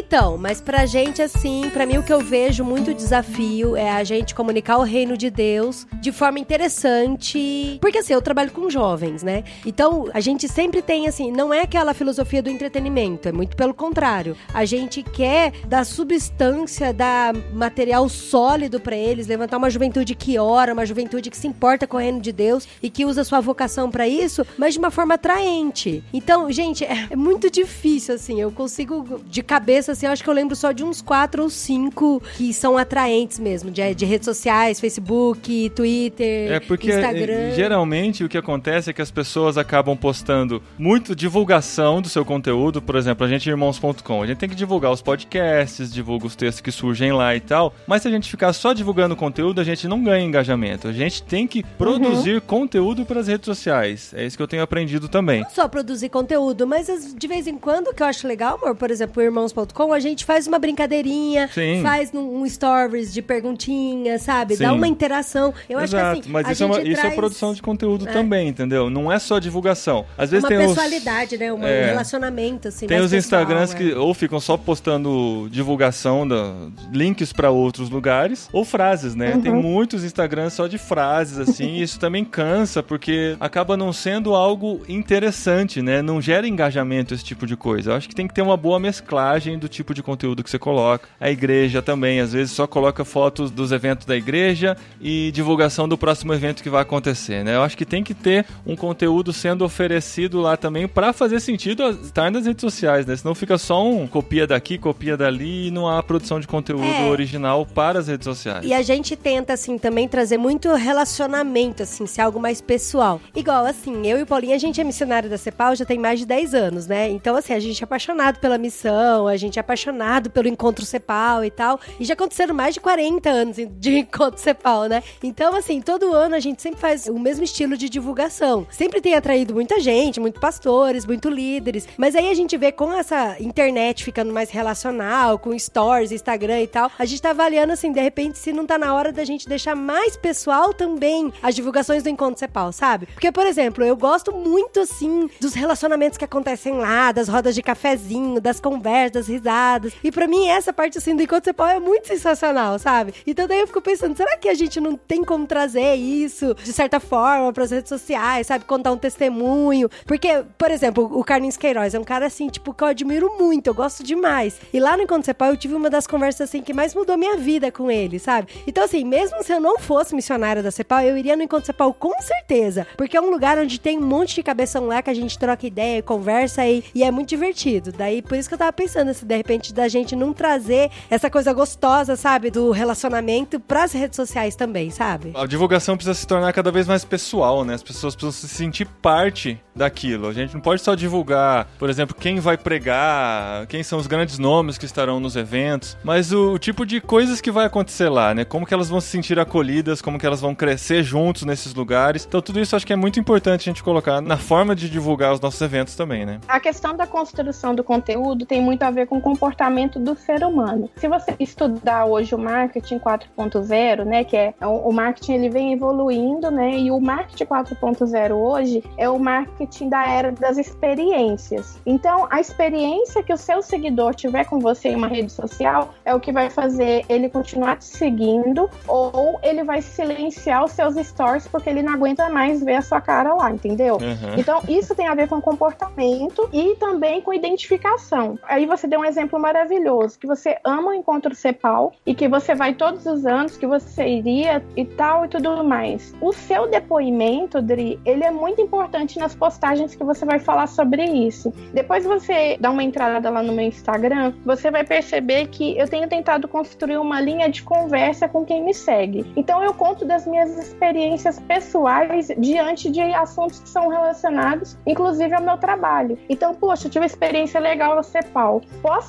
Então, mas pra gente, assim, pra mim o que eu vejo muito desafio é a gente comunicar o reino de Deus de forma interessante. Porque assim, eu trabalho com jovens, né? Então, a gente sempre tem, assim, não é aquela filosofia do entretenimento, é muito pelo contrário. A gente quer dar substância, dar material sólido pra eles, levantar uma juventude que ora, uma juventude que se importa com o reino de Deus e que usa sua vocação pra isso, mas de uma forma atraente. Então, gente, é muito difícil, assim, eu consigo, de cabeça, assim, eu acho que eu lembro só de uns quatro ou cinco que são atraentes mesmo, de, de redes sociais, Facebook, Twitter, É porque Instagram. eh, geralmente o que acontece é que as pessoas acabam postando muito divulgação do seu conteúdo, por exemplo, a gente irmãos.com, a gente tem que divulgar os podcasts, divulga os textos que surgem lá e tal, mas se a gente ficar só divulgando conteúdo, a gente não ganha engajamento. A gente tem que produzir conteúdo para as redes sociais. É isso que eu tenho aprendido também. Não só produzir conteúdo, mas as- de vez em quando, que eu acho legal, amor, por exemplo, o irmãos.com, a gente faz uma brincadeirinha, Sim. faz num- um stories de perguntinha, sabe? Dá Sim. uma interação. Eu acho Exato, que assim, mas isso, é, uma- gente isso é traz produção de conteúdo É. também, entendeu? Não é só divulgação. Às vezes uma tem os, personalidade, né? Uma- É. Um relacionamento, assim, Tem os pessoal, Instagrams é. que ou ficam só postando divulgação, da, links pra outros lugares, ou frases, né? Tem muitos Instagrams só de frases, assim, e isso também cansa, porque acaba não sendo algo interessante, né? Não gera engajamento esse tipo de coisa. Eu acho que tem que ter uma boa mesclagem do tipo de conteúdo que você coloca. A igreja também, às vezes, só coloca fotos dos eventos da igreja e divulgação do próximo evento que vai acontecer, né? Eu acho que tem que ter um conteúdo sendo oferecido lá também para fazer sentido estar nas redes sociais, né? Senão fica só um copia daqui, copia dali e não há produção de conteúdo É. original para as redes sociais. E a gente tenta, assim, também trazer muito relacionamento, assim, ser algo mais pessoal. Igual, assim, eu e o Paulinho, a gente é missionário da CEPAL já tem mais de 10 anos, né? Então, assim, a gente é apaixonado pela missão, a gente é apaixonado pelo encontro CEPAL e tal. E já aconteceram mais de 40 anos de encontro CEPAL, né? Então, assim, todo ano a gente sempre faz o mesmo estilo de divulgação. Sempre tem atraído muita gente, muito pastores, muito líderes. Mas aí a gente vê com essa internet ficando mais relacional, com stories, Instagram e tal, a gente tá avaliando, assim, de repente, se não tá na hora da gente deixar mais pessoal também as divulgações do Encontro Cepal, sabe? Porque, por exemplo, eu gosto muito, assim, dos relacionamentos que acontecem lá, das rodas de cafezinho, das conversas, das risadas. E pra mim, essa parte, assim, do Encontro Cepal é muito sensacional, sabe? Então daí eu fico pensando, será que a gente não tem como trazer isso, de certa forma, pras redes sociais, sabe? Contar um testemunho. Porque, por exemplo, o Carlinhos Queiroz é um cara, assim, tipo, que eu admiro muito, eu gosto demais. E lá no Encontro Cepal eu tive uma das conversas, assim, que mais mudou minha vida com ele, sabe? Então, assim, mesmo se eu não fosse missionária da Cepal, eu iria no Encontro Cepal com certeza. Porque é um lugar onde tem um monte de cabeção lá que a gente troca ideia, conversa e, e é muito divertido. Daí, por isso que eu tava pensando, se de repente da gente não trazer essa coisa gostosa, sabe? Do relacionamento pras redes sociais também, sabe? A divulgação precisa se tornar cada vez mais pessoal, né? As pessoas precisam se sentir parte daquilo. A gente não pode só divulgar, por exemplo, quem vai pregar, quem são os grandes nomes que estarão nos eventos, mas o, o tipo de coisas que vai acontecer lá, né? Como que elas vão se sentir acolhidas, como que elas vão crescer juntos nesses lugares. Então tudo isso acho que é muito importante a gente colocar na forma de divulgar os nossos eventos também, né? A questão da construção do conteúdo tem muito a ver com comportamento do ser humano. Se você estudar hoje o marketing 4.0, né, que é o, o marketing ele vem evoluindo, né, e o marketing 4.0 hoje é o marketing da era das experiências. Então, a experiência que o seu seguidor tiver com você em uma rede social é o que vai fazer ele continuar te seguindo ou ele vai silenciar os seus stories porque ele não aguenta mais ver a sua cara lá, entendeu? Uhum. Então, isso tem a ver com comportamento e também com identificação. Aí você deu um exemplo maravilhoso, que você ama o encontro CEPAL e que você vai todos os anos, que você iria e tal e tudo mais. O seu depoimento, Dri, ele é muito importante nas postagens que você vai falar sobre isso. Depois você dá uma entrada lá no meu Instagram, você vai perceber que eu tenho tentado construir uma linha de conversa com quem me segue. Então eu conto das minhas experiências pessoais diante de assuntos que são relacionados, inclusive ao meu trabalho. Então, poxa, tive uma experiência legal no CEPAL.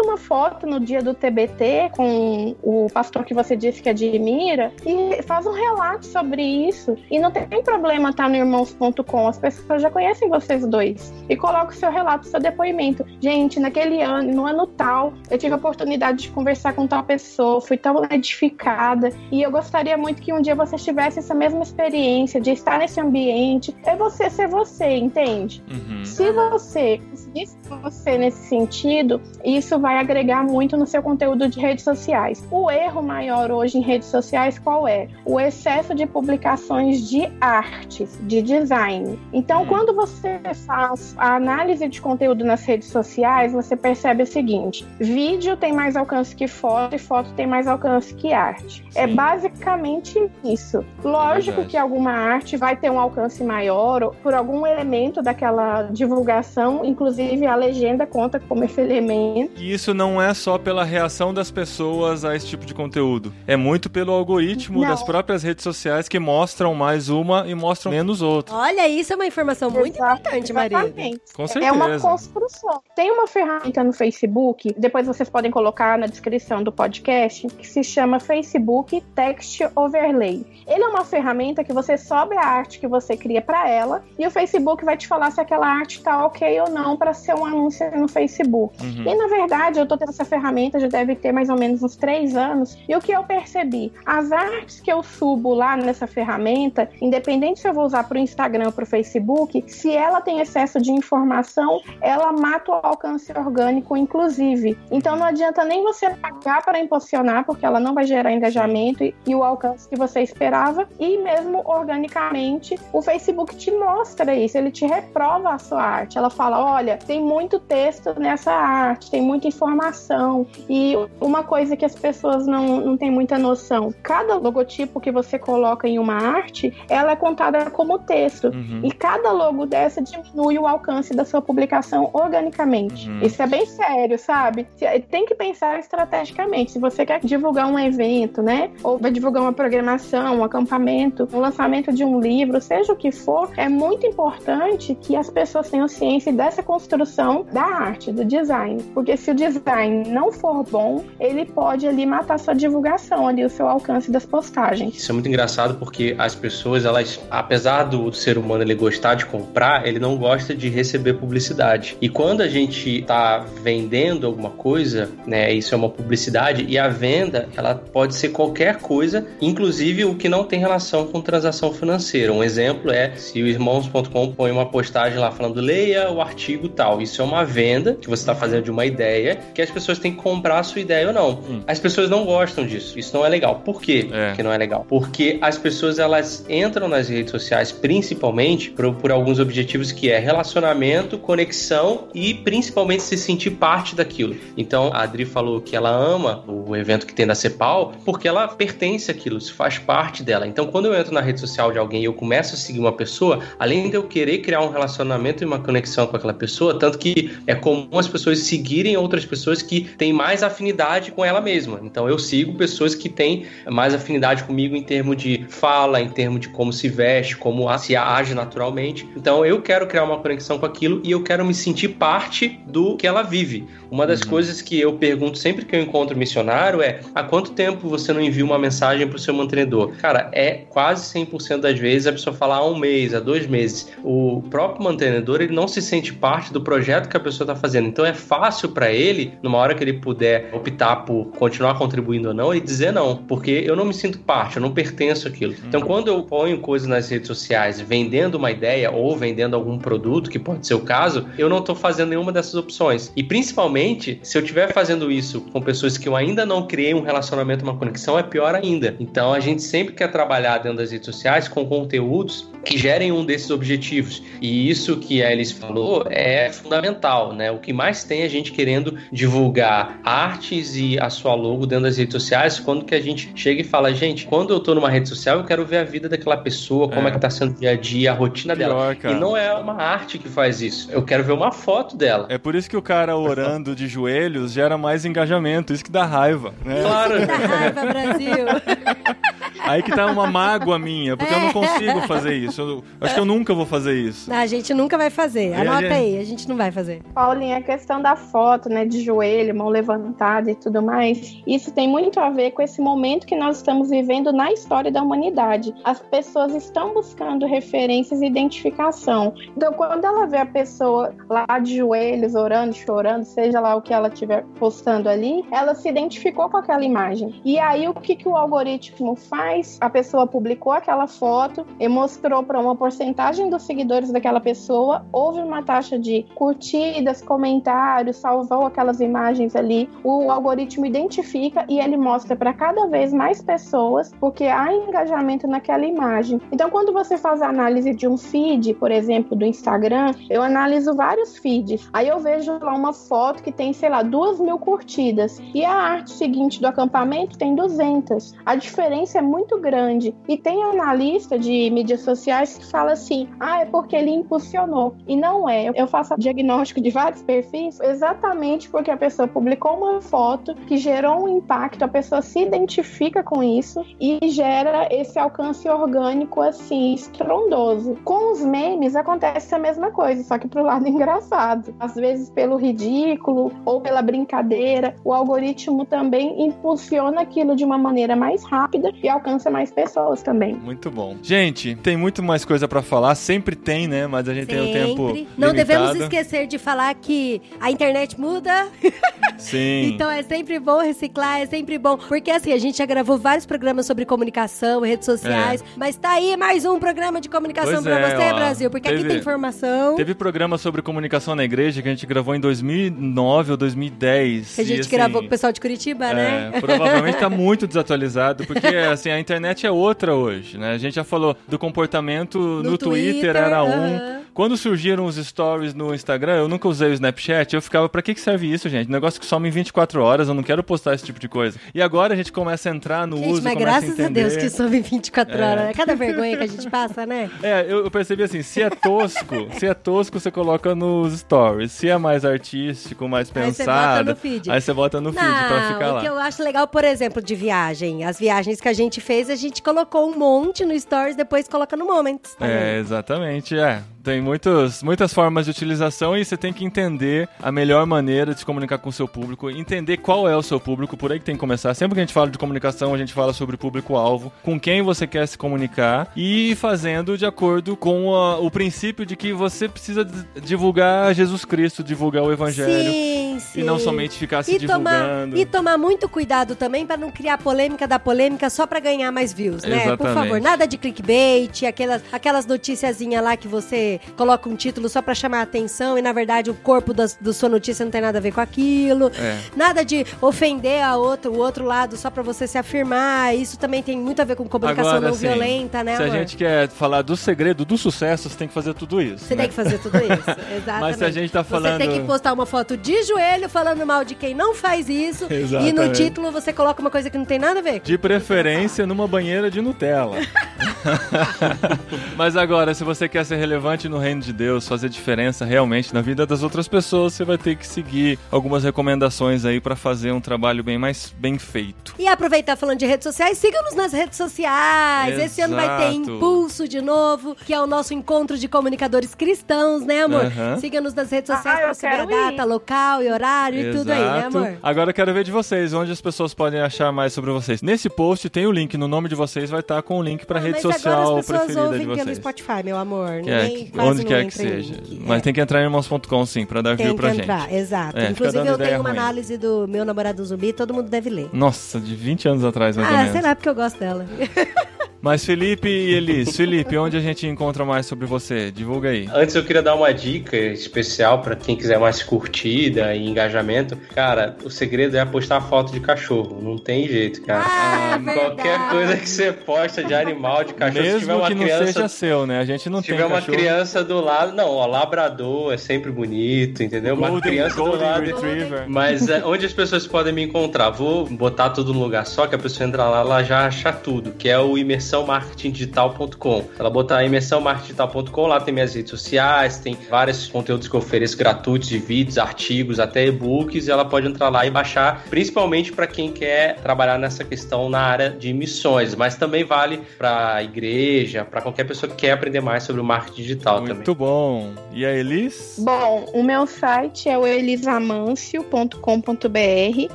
Posta uma foto no dia do TBT com o pastor que você disse que admira e faz um relato sobre isso. E não tem problema estar no irmãos.com, as pessoas já conhecem vocês dois. E coloca o seu relato, o seu depoimento. Gente, naquele ano, no ano tal, eu tive a oportunidade de conversar com tal pessoa, fui tão edificada. E eu gostaria muito que um dia você tivesse essa mesma experiência de estar nesse ambiente. É você ser você, entende? Uhum. Se você conseguir ser você nesse sentido, isso vai agregar muito no seu conteúdo de redes sociais. O erro maior hoje em redes sociais qual é? O excesso de publicações de artes, de design. Então, Hum. quando você faz a análise de conteúdo nas redes sociais, você percebe o seguinte: vídeo tem mais alcance que foto e foto tem mais alcance que arte. É Sim. basicamente isso. Lógico verdade. que alguma arte vai ter um alcance maior por algum elemento daquela divulgação, inclusive a legenda conta como esse elemento. Isso não é só pela reação das pessoas a esse tipo de conteúdo. É muito pelo algoritmo Não. das próprias redes sociais que mostram mais uma e mostram menos outra. Olha, isso é uma informação muito Exa- importante, Maria. Exatamente. Com É uma certeza. construção. Tem uma ferramenta no Facebook, depois vocês podem colocar na descrição do podcast, que se chama Facebook Text Overlay. Ele é uma ferramenta que você sobe a arte que você cria para ela e o Facebook vai te falar se aquela arte está ok ou não para ser um anúncio no Facebook. Uhum. E na verdade, eu tô tendo essa ferramenta já deve ter mais ou menos uns três anos. E o que eu percebi? As artes que eu subo lá nessa ferramenta, independente se eu vou usar pro Instagram ou pro Facebook, se ela tem excesso de informação, ela mata o alcance orgânico, inclusive. Então não adianta nem você pagar para impulsionar, porque ela não vai gerar engajamento e, e o alcance que você esperava. E mesmo organicamente, o Facebook te mostra isso, ele te reprova a sua arte. Ela fala: olha, tem muito texto nessa arte, tem muita informação. E uma coisa que as pessoas não, não têm muita noção: cada logotipo que você coloca em uma arte, ela é contada como texto. Uhum. E cada logo dessa diminui o alcance da sua publicação organicamente. Uhum. Isso é bem sério, sabe? Se- Tem que pensar estrategicamente. Se você quer divulgar um evento, né? Ou vai divulgar uma programação, um acampamento, um lançamento de um livro, seja o que for, é muito importante que as pessoas tenham ciência dessa construção da arte, do design. Porque se o design não for bom, ele pode ali matar sua divulgação, ali o seu alcance das postagens. Isso é muito engraçado porque as pessoas, elas, apesar do ser humano ele gostar de comprar, ele não gosta de receber publicidade. E quando a gente tá vendendo alguma coisa, né, isso é uma publicidade e a venda, ela pode ser qualquer coisa, inclusive o que não tem relação com transação financeira. Um exemplo é se o irmãos.com põe uma postagem lá falando leia o artigo tal. Isso é uma venda que você está fazendo de uma ideia que as pessoas têm que comprar a sua ideia ou não. Hum. As pessoas não gostam disso. Isso não é legal. Por quê? É. que não é legal? Porque as pessoas elas entram nas redes sociais principalmente por, por alguns objetivos que é relacionamento, conexão e principalmente se sentir parte daquilo. Então a Adri falou que ela ama o evento que tem da Cepal porque ela pertence àquilo, isso faz parte dela. Então quando eu entro na rede social de alguém e eu começo a seguir uma pessoa, além de eu querer criar um relacionamento e uma conexão com aquela pessoa, tanto que é comum as pessoas seguirem outras pessoas que têm mais afinidade com ela mesma. Então eu sigo pessoas que têm mais afinidade comigo em termos de fala, em termos de como se veste, como se age naturalmente. Então eu quero criar uma conexão com aquilo e eu quero me sentir parte do que ela vive. Uma das coisas que eu pergunto sempre que eu encontro missionário é há quanto tempo você não envia uma mensagem para o seu mantenedor? Cara, é quase 100% das vezes a pessoa fala há um mês, há dois meses. O próprio mantenedor ele não se sente parte do projeto que a pessoa está fazendo. Então é fácil para ele, numa hora que ele puder optar por continuar contribuindo ou não, ele dizer não, porque eu não me sinto parte, eu não pertenço àquilo. Então quando eu ponho coisas nas redes sociais vendendo uma ideia ou vendendo algum produto, que pode ser o caso, eu não estou fazendo nenhuma dessas opções. E principalmente, se eu estiver fazendo isso com pessoas que eu ainda não criei um relacionamento, uma conexão, é pior ainda. Então a gente sempre quer trabalhar dentro das redes sociais com conteúdos que gerem um desses objetivos. E isso que a Alice falou é fundamental, né? O que mais tem é a gente querendo divulgar artes e a sua logo dentro das redes sociais, quando que a gente chega e fala, gente, quando eu tô numa rede social, eu quero ver a vida daquela pessoa, como é, É. que tá sendo o dia a dia, a rotina dela. Pior, cara. E não é uma arte que faz isso. Eu quero ver uma foto dela. É por isso que o cara orando de joelhos gera mais engajamento, isso que dá raiva, né? Claro. Da raiva, Brasil. Aí que tá uma mágoa minha, porque eu não consigo fazer isso. Eu acho que eu nunca vou fazer isso. Não, a gente nunca vai fazer. Aí a Anota gente- aí, a gente não vai fazer. Paulinha, a questão da foto, né, de joelho, mão levantada e tudo mais, isso tem muito a ver com esse momento que nós estamos vivendo na história da humanidade. As pessoas estão buscando referências e identificação. Então, quando ela vê a pessoa lá de joelhos, orando, chorando, seja lá o que ela estiver postando ali, ela se identificou com aquela imagem. E aí, o que, que o algoritmo faz? A pessoa publicou aquela foto e mostrou para uma porcentagem dos seguidores daquela pessoa, houve uma taxa de curtidas, comentários, salvou aquelas imagens ali. O algoritmo identifica e ele mostra para cada vez mais pessoas, porque há engajamento naquela imagem. Então, quando você faz a análise de um feed, por exemplo, do Instagram, eu analiso vários feeds. Aí eu vejo lá uma foto que tem, sei lá, duas mil curtidas. E a arte seguinte do acampamento tem 200. A diferença é muito grande. E tem analista de mídias sociais que fala assim: ah, é porque ele impulsionou. E não é. Eu faço diagnóstico de vários perfis exatamente porque a pessoa publicou uma foto que gerou um impacto, a pessoa se identifica com isso e gera esse alcance orgânico assim, estrondoso. Com os memes acontece a mesma coisa, só que pro lado engraçado. Às vezes pelo ridículo ou pela brincadeira, o algoritmo também impulsiona aquilo de uma maneira mais rápida e alcança mais pessoas também. Muito bom. Gente, tem muito mais coisa pra falar, sempre tem, né? Mas a gente tem o tempo Sempre. Não limitado. devemos esquecer de falar que a internet muda, Sim. então é sempre bom reciclar, é sempre bom. Porque assim, a gente já gravou vários programas sobre comunicação, redes sociais, mas tá aí mais um programa de comunicação Pois pra é, você, ó. Brasil, porque aqui Teve- tem informação. Teve programa sobre comunicação na igreja que a gente gravou em 2009 ou 2010. Que a e, gente assim, gravou com o pessoal de Curitiba, né? É, provavelmente tá muito desatualizado, porque assim, a internet é outra hoje, né? A gente já falou do comportamento no, Twitter, era um, aham. Quando surgiram os stories no Instagram, eu nunca usei o Snapchat, eu ficava, pra que que serve isso, gente? Negócio que some em 24 horas, eu não quero postar esse tipo de coisa. E agora a gente começa a entrar no Gente, uso, mas graças a a, Deus que some 24 É. horas, né? Cada vergonha que a gente passa, né? É, eu, eu percebi assim, se é tosco, se é tosco, você coloca nos stories. Se é mais artístico, mais Aí você pensado, bota no feed. aí você bota no feed pra ficar Não, lá. o que eu acho legal, por exemplo, de viagem. As viagens que a gente fez, a gente colocou um monte no Stories, depois coloca no Moments. tá É, exatamente, é. Tem muitos, muitas formas de utilização e você tem que entender a melhor maneira de se comunicar com o seu público, entender qual é o seu público, por aí que tem que começar. Sempre que a gente fala de comunicação, a gente fala sobre público-alvo, com quem você quer se comunicar e fazendo de acordo com a- o princípio de que você precisa divulgar Jesus Cristo, divulgar o Evangelho. Sim, sim. E não somente ficar se e tomar, divulgando. e tomar muito cuidado também pra não criar polêmica da polêmica só pra ganhar mais views, né? Por Exatamente. favor, nada de clickbait, aquelas, aquelas noticiazinhas lá que você coloca um título só pra chamar a atenção e na verdade o corpo das, do sua notícia não tem nada a ver com aquilo. É. Nada de ofender a outro, o outro lado só pra você se afirmar. Isso também tem muito a ver com comunicação Agora, não assim, violenta, né, Se a amor? gente quer falar do segredo do sucesso, você tem que fazer tudo isso. Você né? tem que fazer tudo isso, exatamente. Mas se a gente tá falando- Você tem que postar uma foto de joelho falando mal de quem não faz isso. E no Exatamente. título você coloca uma coisa que não tem nada a ver. De preferência numa banheira de Nutella. Mas agora, se você quer ser relevante no reino de Deus, fazer diferença realmente na vida das outras pessoas, você vai ter que seguir algumas recomendações aí pra fazer um trabalho bem mais bem feito. E aproveitar falando de redes sociais, siga-nos nas redes sociais. Esse ano vai ter Exato. Impulso de novo, que é o nosso encontro de comunicadores cristãos, né, amor? Aham. Siga-nos nas redes sociais Ah, pra saber a data, local e horário e tudo aí, né, Exato. amor? Agora eu quero ver de vocês, onde as pessoas podem achar mais sobre vocês. Nesse post tem o link, no nome de vocês vai estar com o link pra Ah, rede mas social agora as pessoas preferida ouvem de pelo vocês. Spotify, meu amor. Que é, Ninguém que- onde quer que seja. link. Mas É. tem que entrar em irmãos.com sim, pra dar Tem view que pra entrar, gente. exato. É, fica Inclusive, eu tenho uma ruim. análise do meu namorado zumbi, todo mundo deve ler. Nossa, de 20 anos atrás, mais ou Ah, menos. sei lá, porque eu gosto dela. Mas Felipe e Elis, Felipe, onde a gente encontra mais sobre você? Divulga aí. Antes eu queria dar uma dica especial pra quem quiser mais curtida e engajamento. Cara, o segredo é postar foto de cachorro. Não tem jeito, cara. Ah, é Qualquer verdade. coisa que você posta de animal, de cachorro, se tiver Mesmo uma que não criança. seja seu, né? A gente não se tem tiver uma cachorro. criança do lado, não, ó, labrador é sempre bonito, entendeu? Uma Golden, criança do Golden lado. Retriever. Mas é, onde as pessoas podem me encontrar? Vou botar tudo no lugar só, que a pessoa entra lá, ela já acha tudo, que é o imersãomarketingdigital.com. Ela botar imersãomarketingdigital.com, lá tem minhas redes sociais, tem vários conteúdos que eu ofereço gratuitos de vídeos, artigos, até e-books, e ela pode entrar lá e baixar, principalmente para quem quer trabalhar nessa questão na área de missões, mas também vale para igreja, para qualquer pessoa que quer aprender mais sobre o marketing digital também. Muito bom. E a Elis? Bom, o meu site é o elisamancio.com.br.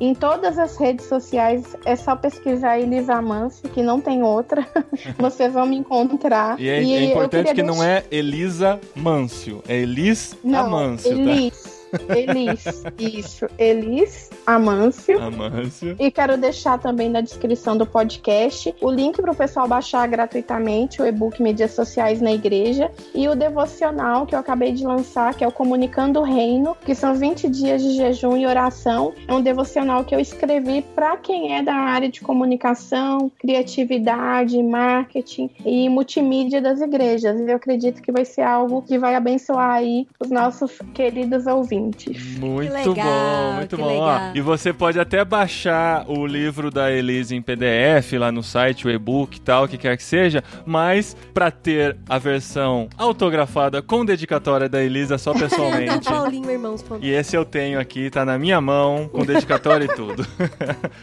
Em todas as redes sociais é só pesquisar Elisamancio, que não tem outra. Vocês vão me encontrar. E é, é importante que não é Elisa Mâncio, é Elis não, Amâncio, tá? Elis. Isso. Elis Amâncio. Amâncio. E quero deixar também na descrição do podcast o link para o pessoal baixar gratuitamente o e-book Mídias Sociais na Igreja e o devocional que eu acabei de lançar, que é o Comunicando o Reino, que são 20 dias de jejum e oração. É um devocional que eu escrevi para quem é da área de comunicação, criatividade, marketing e multimídia das igrejas. E eu acredito que vai ser algo que vai abençoar aí os nossos queridos ouvintes. Muito legal, bom, muito que bom. legal. Ó, e você pode até baixar o livro da Elise em PDF lá no site, o e-book e tal, o que quer que seja, mas pra ter a versão autografada com dedicatória da Elisa só Então, pessoalmente. Paulinho, irmãos. E esse eu tenho aqui, tá na minha mão, com dedicatória e tudo.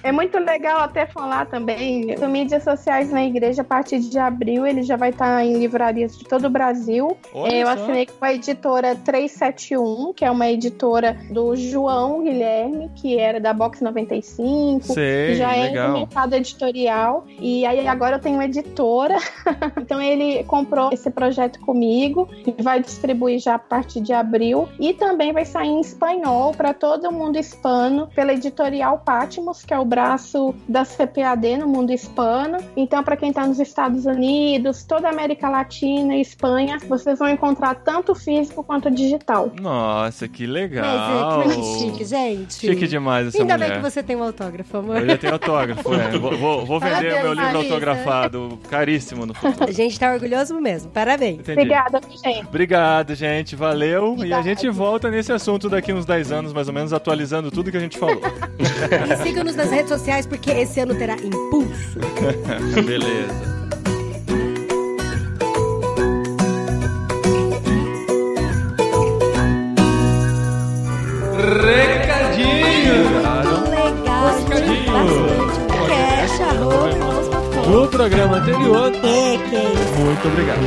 É muito legal até falar também do mídias sociais na igreja a partir de abril ele já vai estar em livrarias de todo o Brasil. Olha eu só. assinei com a editora 371, que é uma editora do João Guilherme, que era da Box 95. Sei, que já é legal. do mercado editorial. E aí agora eu tenho uma editora. então ele comprou esse projeto comigo e vai distribuir já a partir de abril. E também vai sair em espanhol para todo mundo hispano pela editorial Patmos, que é o braço da CPAD no mundo hispano. Então, para quem está nos Estados Unidos, toda a América Latina e Espanha, vocês vão encontrar tanto físico quanto digital. Nossa, que legal. Mas é que chique, gente. Chique demais. essa Ainda mulher. bem que você tem um autógrafo, amor. Eu já tenho autógrafo, é. Vou, vou- vou vender Parabéns, o meu livro Marisa. autografado, caríssimo no futuro. A gente tá orgulhoso mesmo. Parabéns. Entendi. Obrigada, gente. Obrigado, gente. Valeu. E a gente volta nesse assunto daqui uns 10 anos, mais ou menos, atualizando tudo que a gente falou. E siga-nos nas redes sociais, porque esse ano terá impulso. Beleza. Recadinho! Legal. Recadinho. Cash, arroba. No programa anterior, É, que é isso. muito obrigado.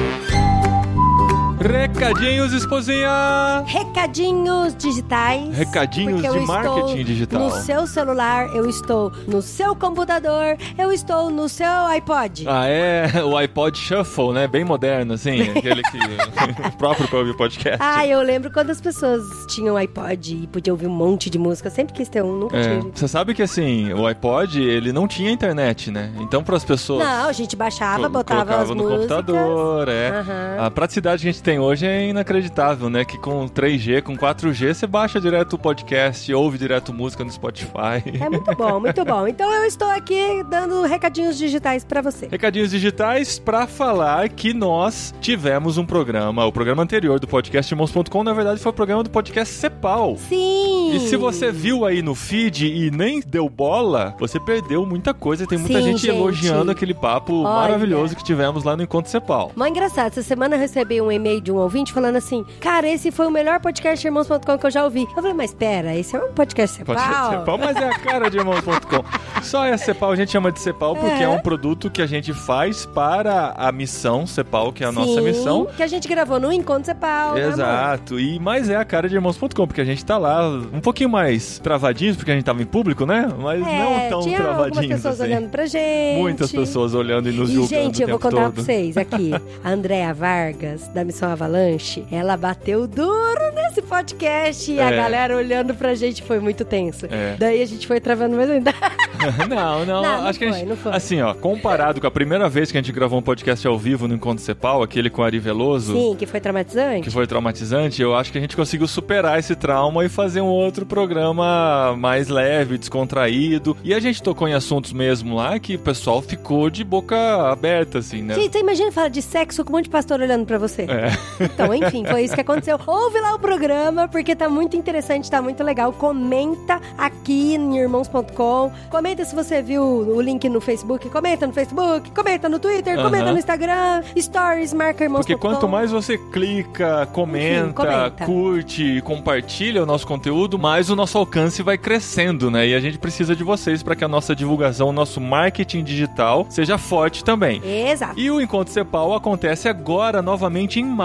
Recadinhos, esposinha! Recadinhos digitais. Recadinhos de marketing digital. No seu celular, eu estou no seu computador, eu estou no seu iPod. Ah, é o iPod Shuffle, né? Bem moderno, assim. Aquele que. próprio pra ouvir podcast. Ah, eu lembro quando as pessoas tinham iPod e podiam ouvir um monte de música. Eu sempre quis ter um, nunca É, tive. você sabe que assim, o iPod, ele não tinha internet, né? Então, para as pessoas. Não, a gente baixava, botava colocava as no músicas. computador, é. Aham. A praticidade que a gente tem hoje é inacreditável, né? Que com 3G, com 4G, você baixa direto o podcast, ouve direto música no Spotify. É muito bom, muito bom. Então eu estou aqui dando recadinhos digitais pra você. Recadinhos digitais para falar que nós tivemos um programa, o programa anterior do podcast Irmãos.com, na verdade foi o programa do podcast Cepal. Sim! E se você viu aí no feed e nem deu bola, você perdeu muita coisa. Tem muita Sim, gente, gente. elogiando aquele papo Olha. maravilhoso que tivemos lá no Encontro Cepal. Mó engraçado, essa semana eu recebi um e-mail de um ouvinte falando assim: Cara, esse foi o melhor podcast irmãos.com que eu já ouvi. Eu falei, mas pera, esse é um podcast Cepal? Ser Cepal, mas é a cara de irmãos.com. Só é Cepal, a gente chama de Cepal porque é. É. um produto que a gente faz para a missão Cepal, que é a nossa Sim, missão. Que a gente gravou no Encontro Cepal. né, amor? Exato, e mas é a cara de irmãos.com, porque a gente tá lá um pouquinho mais travadinhos, porque a gente tava em público, né? Mas É, não tão tinha travadinhos pessoas assim. olhando pra gente. Muitas pessoas olhando e nos E, julgando gente, eu vou contar todo. pra vocês aqui. A Andréa Vargas, da Missão Avalanche, ela bateu duro nesse podcast. E a É. galera olhando pra gente foi muito tenso. É. Daí a gente foi travando mais ainda. não, não, Não, não acho que a foi, gente, não foi. assim, ó, comparado com a primeira vez que a gente gravou um podcast ao vivo no Encontro Cepal, aquele com Ari Veloso, Sim, que foi traumatizante. que foi traumatizante, eu acho que a gente conseguiu superar esse trauma e fazer um outro programa mais leve, descontraído. E a gente tocou em assuntos mesmo lá que o pessoal ficou de boca aberta, assim, né? Gente, você imagina falar de sexo com um monte de pastor olhando pra você. É. Então, enfim, foi isso que aconteceu. Ouve lá o programa, porque tá muito interessante, tá muito legal. Comenta aqui em irmãos.com. Comenta se você viu o link no Facebook. Comenta no Facebook. Comenta no Twitter. Aham. Comenta no Instagram. Stories, marca irmãos.com. Porque quanto mais você clica, comenta, Enfim, comenta. curte, compartilha o nosso conteúdo, mais o nosso alcance vai crescendo, né? E a gente precisa de vocês para que a nossa divulgação, o nosso marketing digital seja forte também. Exato. E o Encontro Cepal acontece agora, novamente em maio,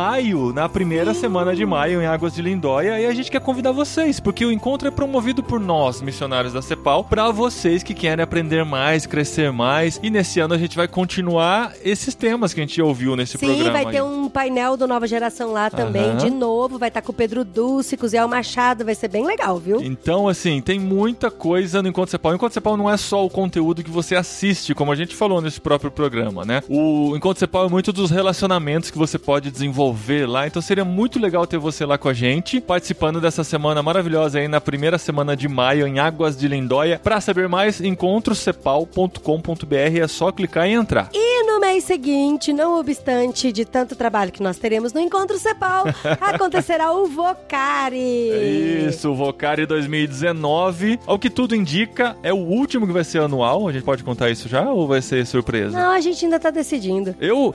na primeira semana de maio, em Águas de Lindóia. E a gente quer convidar vocês, porque o encontro é promovido por nós, missionários da Cepal, para vocês que querem aprender mais, crescer mais. E nesse ano a gente vai continuar esses temas que a gente ouviu nesse Sim, programa. vai ter aí. um painel do Nova Geração lá também, de novo. Vai estar com o Pedro Dulce, com o Zé Machado. Vai ser bem legal, viu? Então, assim, tem muita coisa no Encontro Cepal. O Encontro Cepal não é só o conteúdo que você assiste, como a gente falou nesse próprio programa, né? O Encontro Cepal é muito dos relacionamentos que você pode desenvolver lá. Então seria muito legal ter você lá com a gente, participando dessa semana maravilhosa aí na primeira semana de maio em Águas de Lindóia. Para saber mais, encontrocepal.com.br é só clicar e entrar. E no mês seguinte, não obstante de tanto trabalho que nós teremos no Encontro Cepal, acontecerá o Vocari. É Isso, o Vocari 2019. Ao que tudo indica, é o último que vai ser anual. A gente pode contar isso já ou vai ser surpresa? Não, a gente ainda tá decidindo. Eu.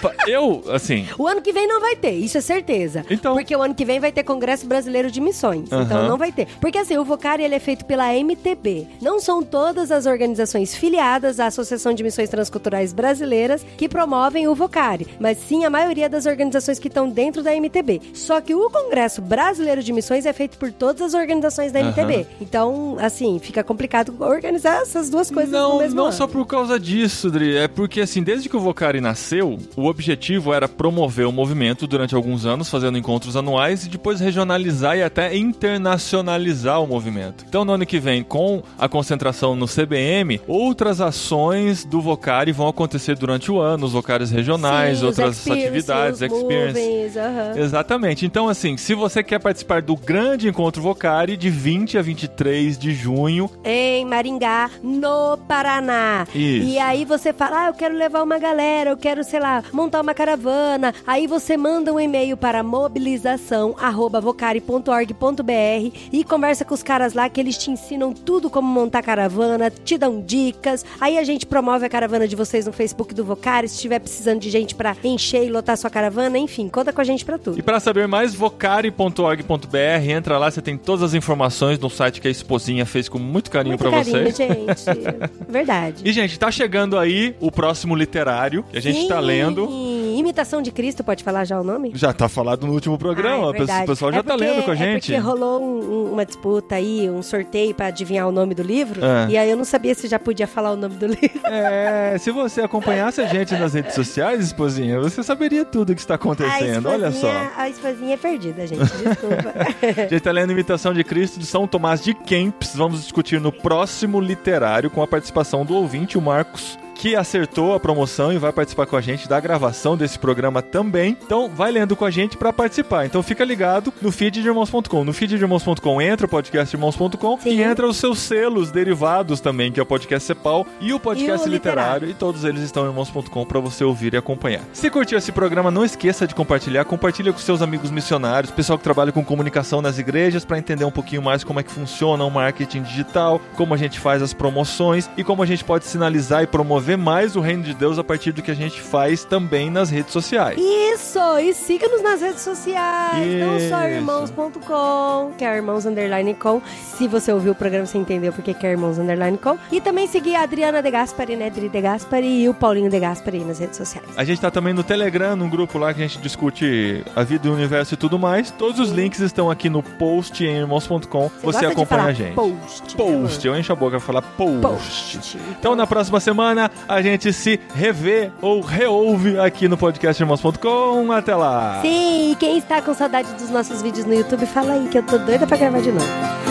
fa- Eu, assim. O ano que vem não vai ter, isso é certeza. Então. Porque o ano que vem vai ter Congresso Brasileiro de Missões. Aham. Então não vai ter. Porque assim, o Vocari ele é feito pela MTB. Não são todas as organizações filiadas à Associação de Missões Transculturais Brasileiras que promovem o Vocari, mas sim a maioria das organizações que estão dentro da MTB. Só que o Congresso Brasileiro de Missões é feito por todas as organizações da Aham. MTB. Então, assim, fica complicado organizar essas duas coisas no Não, mesmo não ano. só por causa disso, Dri. É porque, assim, desde que o Vocari nasceu, o objetivo era promover o movimento durante alguns anos, fazendo encontros anuais e depois regionalizar e até internacionalizar o movimento. Então, no ano que vem, com a concentração no CBM, outras ações do Vocari vão acontecer durante o ano, os Vocares regionais, Sim, outras atividades, experience. movies, aham. Exatamente. Então, assim, se você quer participar do grande encontro Vocari de 20 a 23 de junho, Em Maringá, no Paraná. Isso. E aí você fala, ah, eu quero levar uma galera, eu quero, sei lá, montar uma caravana. Aí você manda um e-mail para mobilização@vocari.org.br e conversa com os caras lá que eles te ensinam tudo como montar caravana, te dão dicas. Aí a gente promove a caravana de vocês no Facebook do Vocari, se estiver precisando de gente para encher e lotar sua caravana, enfim, conta com a gente pra tudo. E para saber mais, vocari.org.br, entra lá, você tem todas as informações no site que a Esposinha fez com muito carinho para vocês. gente. Verdade. E, gente, tá chegando aí o próximo literário que a gente tá Sim. Imitação de Cristo, pode falar já o nome? Já tá falado no último programa, Ah, é o pessoal já É tá porque- lendo com a É gente. porque rolou um- um- uma disputa aí, um sorteio pra adivinhar o nome do livro. É. E aí eu não sabia se já podia falar o nome do livro. É, se você acompanhasse a gente nas redes sociais, esposinha, você saberia tudo o que está acontecendo. Olha só. A esposinha é perdida, gente. Desculpa. A gente tá lendo Imitação de Cristo de São Tomás de Kempis. Vamos discutir no próximo literário com a participação do ouvinte, o Marcos. Que acertou a promoção e vai participar com a gente da gravação desse programa também. Então, vai lendo com a gente para participar. Então, fica ligado no feed de irmãos.com. No feed de irmãos.com entra o podcast irmãos.com e entra os seus selos derivados também, que é o podcast Cepal e o podcast E o literário. E todos eles estão em irmãos.com para você ouvir e acompanhar. Se curtiu esse programa, não esqueça de compartilhar. Compartilha com seus amigos missionários, pessoal que trabalha com comunicação nas igrejas, para entender um pouquinho mais como é que funciona o marketing digital, como a gente faz as promoções e como a gente pode sinalizar e promover mais o reino de Deus a partir do que a gente faz também nas redes sociais. Isso! E siga-nos nas redes sociais. Não só Isso. irmãos.com, que é irmãos underline com. Se você ouviu o programa, você entendeu porque que é irmãos underline com. E também seguir a Adriana De Gaspari, né? Adri De Gaspari e o Paulinho De Gaspari nas redes sociais. A gente tá também no Telegram, num grupo lá que a gente discute a vida e o universo e tudo mais. Todos os links estão aqui no post em irmãos.com. Você, acompanha a gente. Post. Post, né, eu encho a boca pra falar post. Post. Então, na próxima semana, a gente se revê ou reouve aqui no podcast irmãos.com. Até lá! Sim, quem está com saudade dos nossos vídeos no YouTube, fala aí que eu tô doida pra gravar de novo.